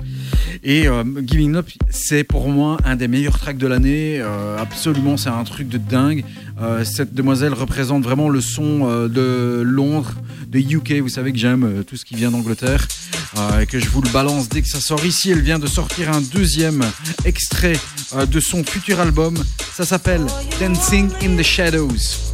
Et euh, Giving Up, c'est pour moi un des meilleurs tracks de l'année. Euh, absolument, c'est un truc de dingue. Euh, cette demoiselle représente vraiment le son de Londres, de UK. Vous savez que j'aime tout ce qui vient d'Angleterre et que je vous le balance dès que ça sort. Ici, elle vient de sortir un deuxième extrait de son futur album. Ça s'appelle Dancing in the Shadows.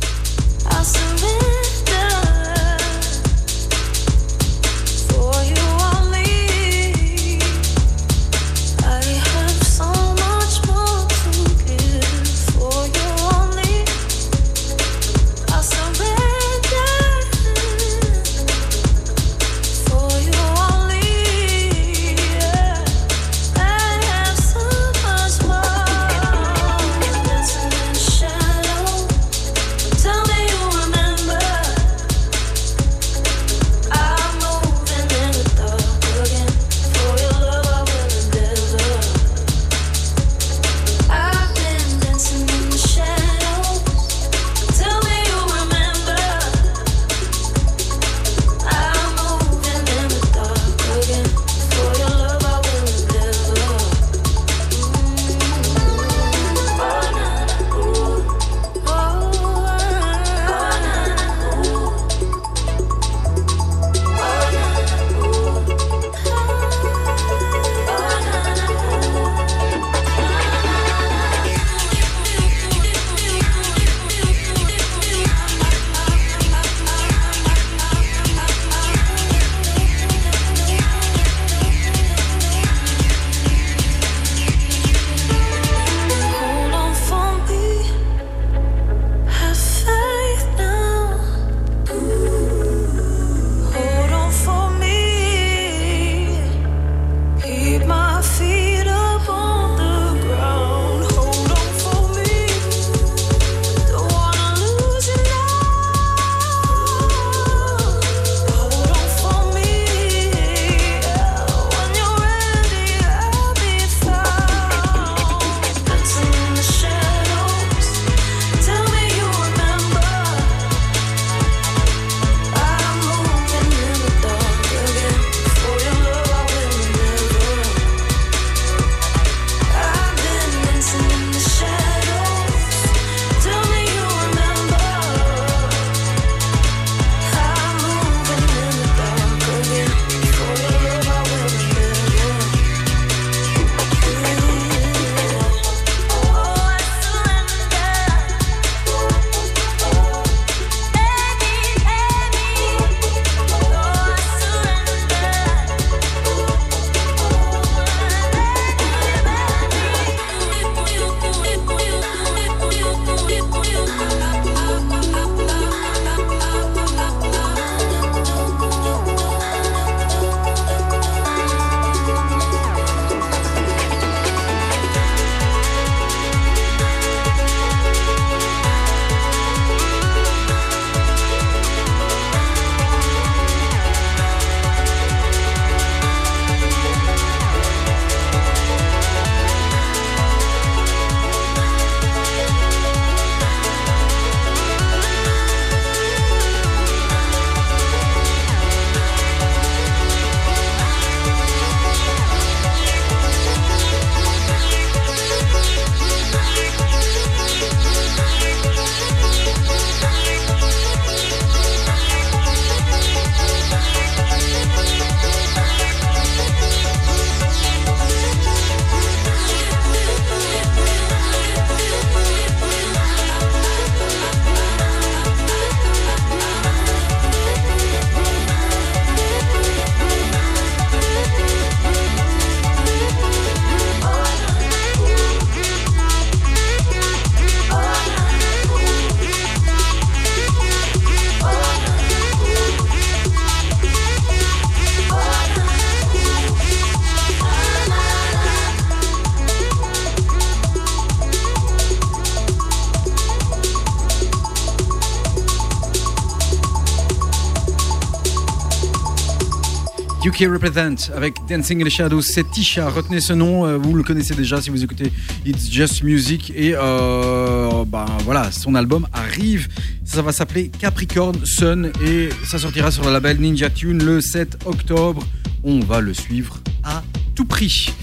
UK Represent avec Dancing in the Shadows, c'est Tisha. Retenez ce nom, euh, vous le connaissez déjà si vous écoutez It's Just Music. Et euh, ben voilà, son album arrive. Ça va s'appeler Capricorn Sun et ça sortira sur le label Ninja Tune le 7 octobre. On va le suivre à tout prix.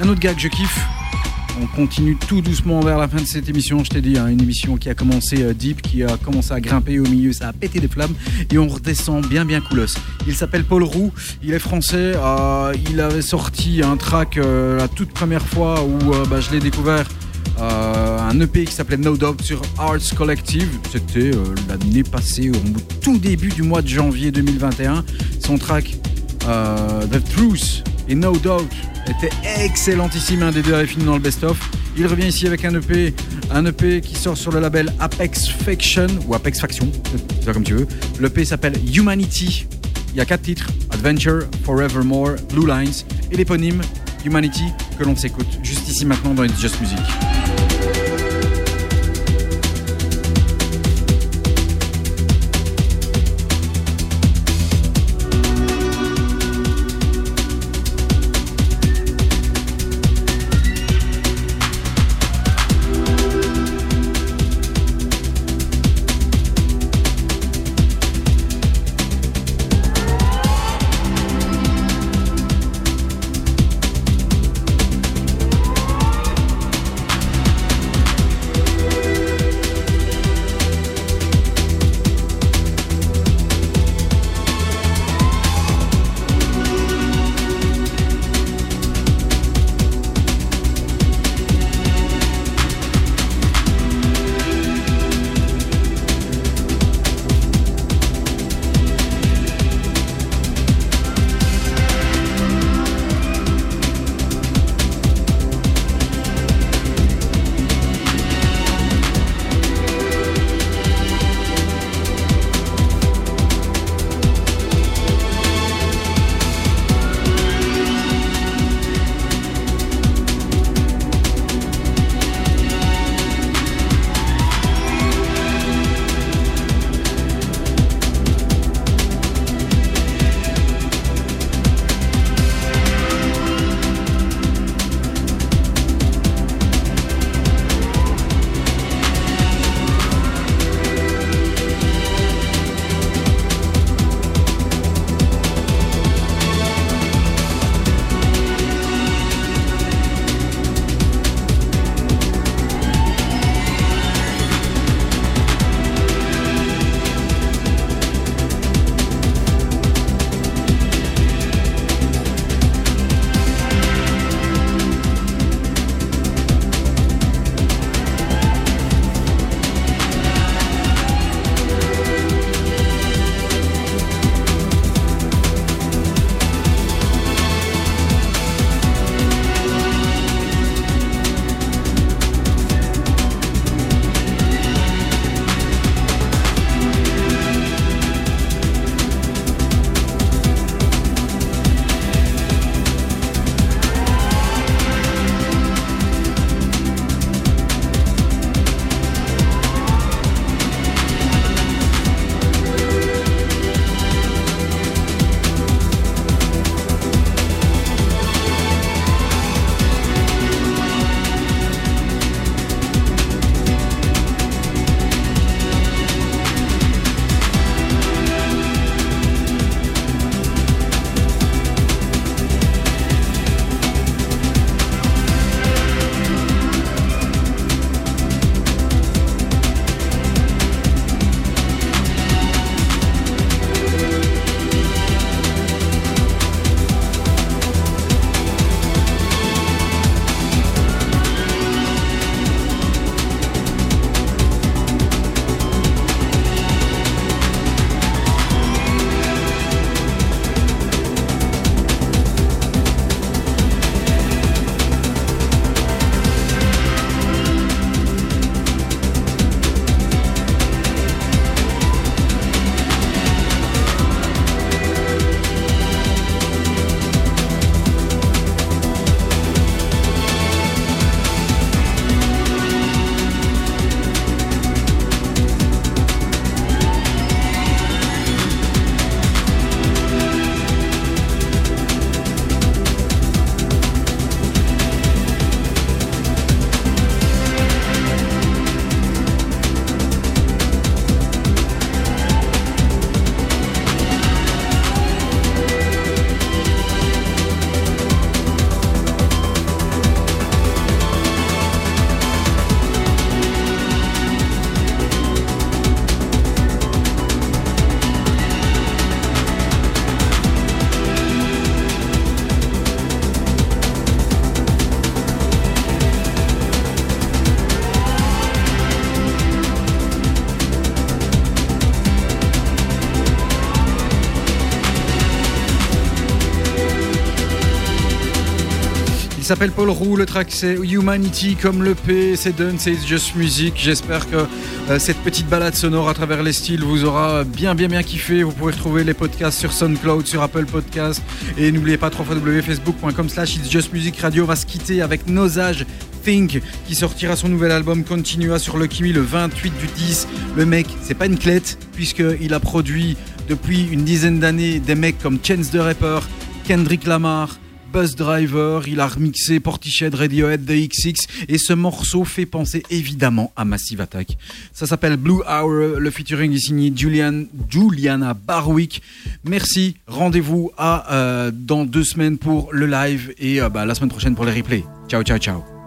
Un autre gars que je kiffe, continue tout doucement vers la fin de cette émission. Je t'ai dit, hein, une émission qui a commencé euh, deep, qui a commencé à grimper au milieu, ça a pété des flammes et on redescend bien bien coolos. Il s'appelle Paul Roux, il est français. euh, il avait sorti un track euh, la toute première fois où bah, je l'ai découvert. un EP qui s'appelait No Doubt sur Arts Collective. C'était l'année passée, au tout début du mois de janvier 2021. Son track The Truth et No Doubt était excellentissime, un des deux avait fini dans le best-of. Il revient ici avec un EP, un EP qui sort sur le label Apex Faction ou Apex Faction, c'est comme tu veux. L'EP s'appelle Humanity. Il y a quatre titres Adventure, Forevermore, Blue Lines et l'éponyme Humanity que l'on s'écoute juste ici maintenant dans It's Just Music. S'appelle Paul Roux, le track c'est Humanity comme le P, c'est Done, c'est Just Music. J'espère que euh, cette petite balade sonore à travers les styles vous aura bien bien bien kiffé. Vous pouvez retrouver les podcasts sur SoundCloud, sur Apple Podcasts et n'oubliez pas www.facebook.com slash It's Just Music Radio va se quitter avec Nosage Think qui sortira son nouvel album Continua sur Lucky Me le 28 du 10. Le mec, c'est pas une clette puisqu'il a produit depuis une dizaine d'années des mecs comme Chance the Rapper, Kendrick Lamar, Buzz Driver, il a remixé Portiched, Radiohead, The XX et ce morceau fait penser évidemment à Massive Attack. Ça s'appelle Blue Hour, le featuring est signé Julian, Juliana Barwick. Merci, rendez-vous euh, dans deux semaines pour le live et euh, bah, la semaine prochaine pour les replays. Ciao ciao ciao.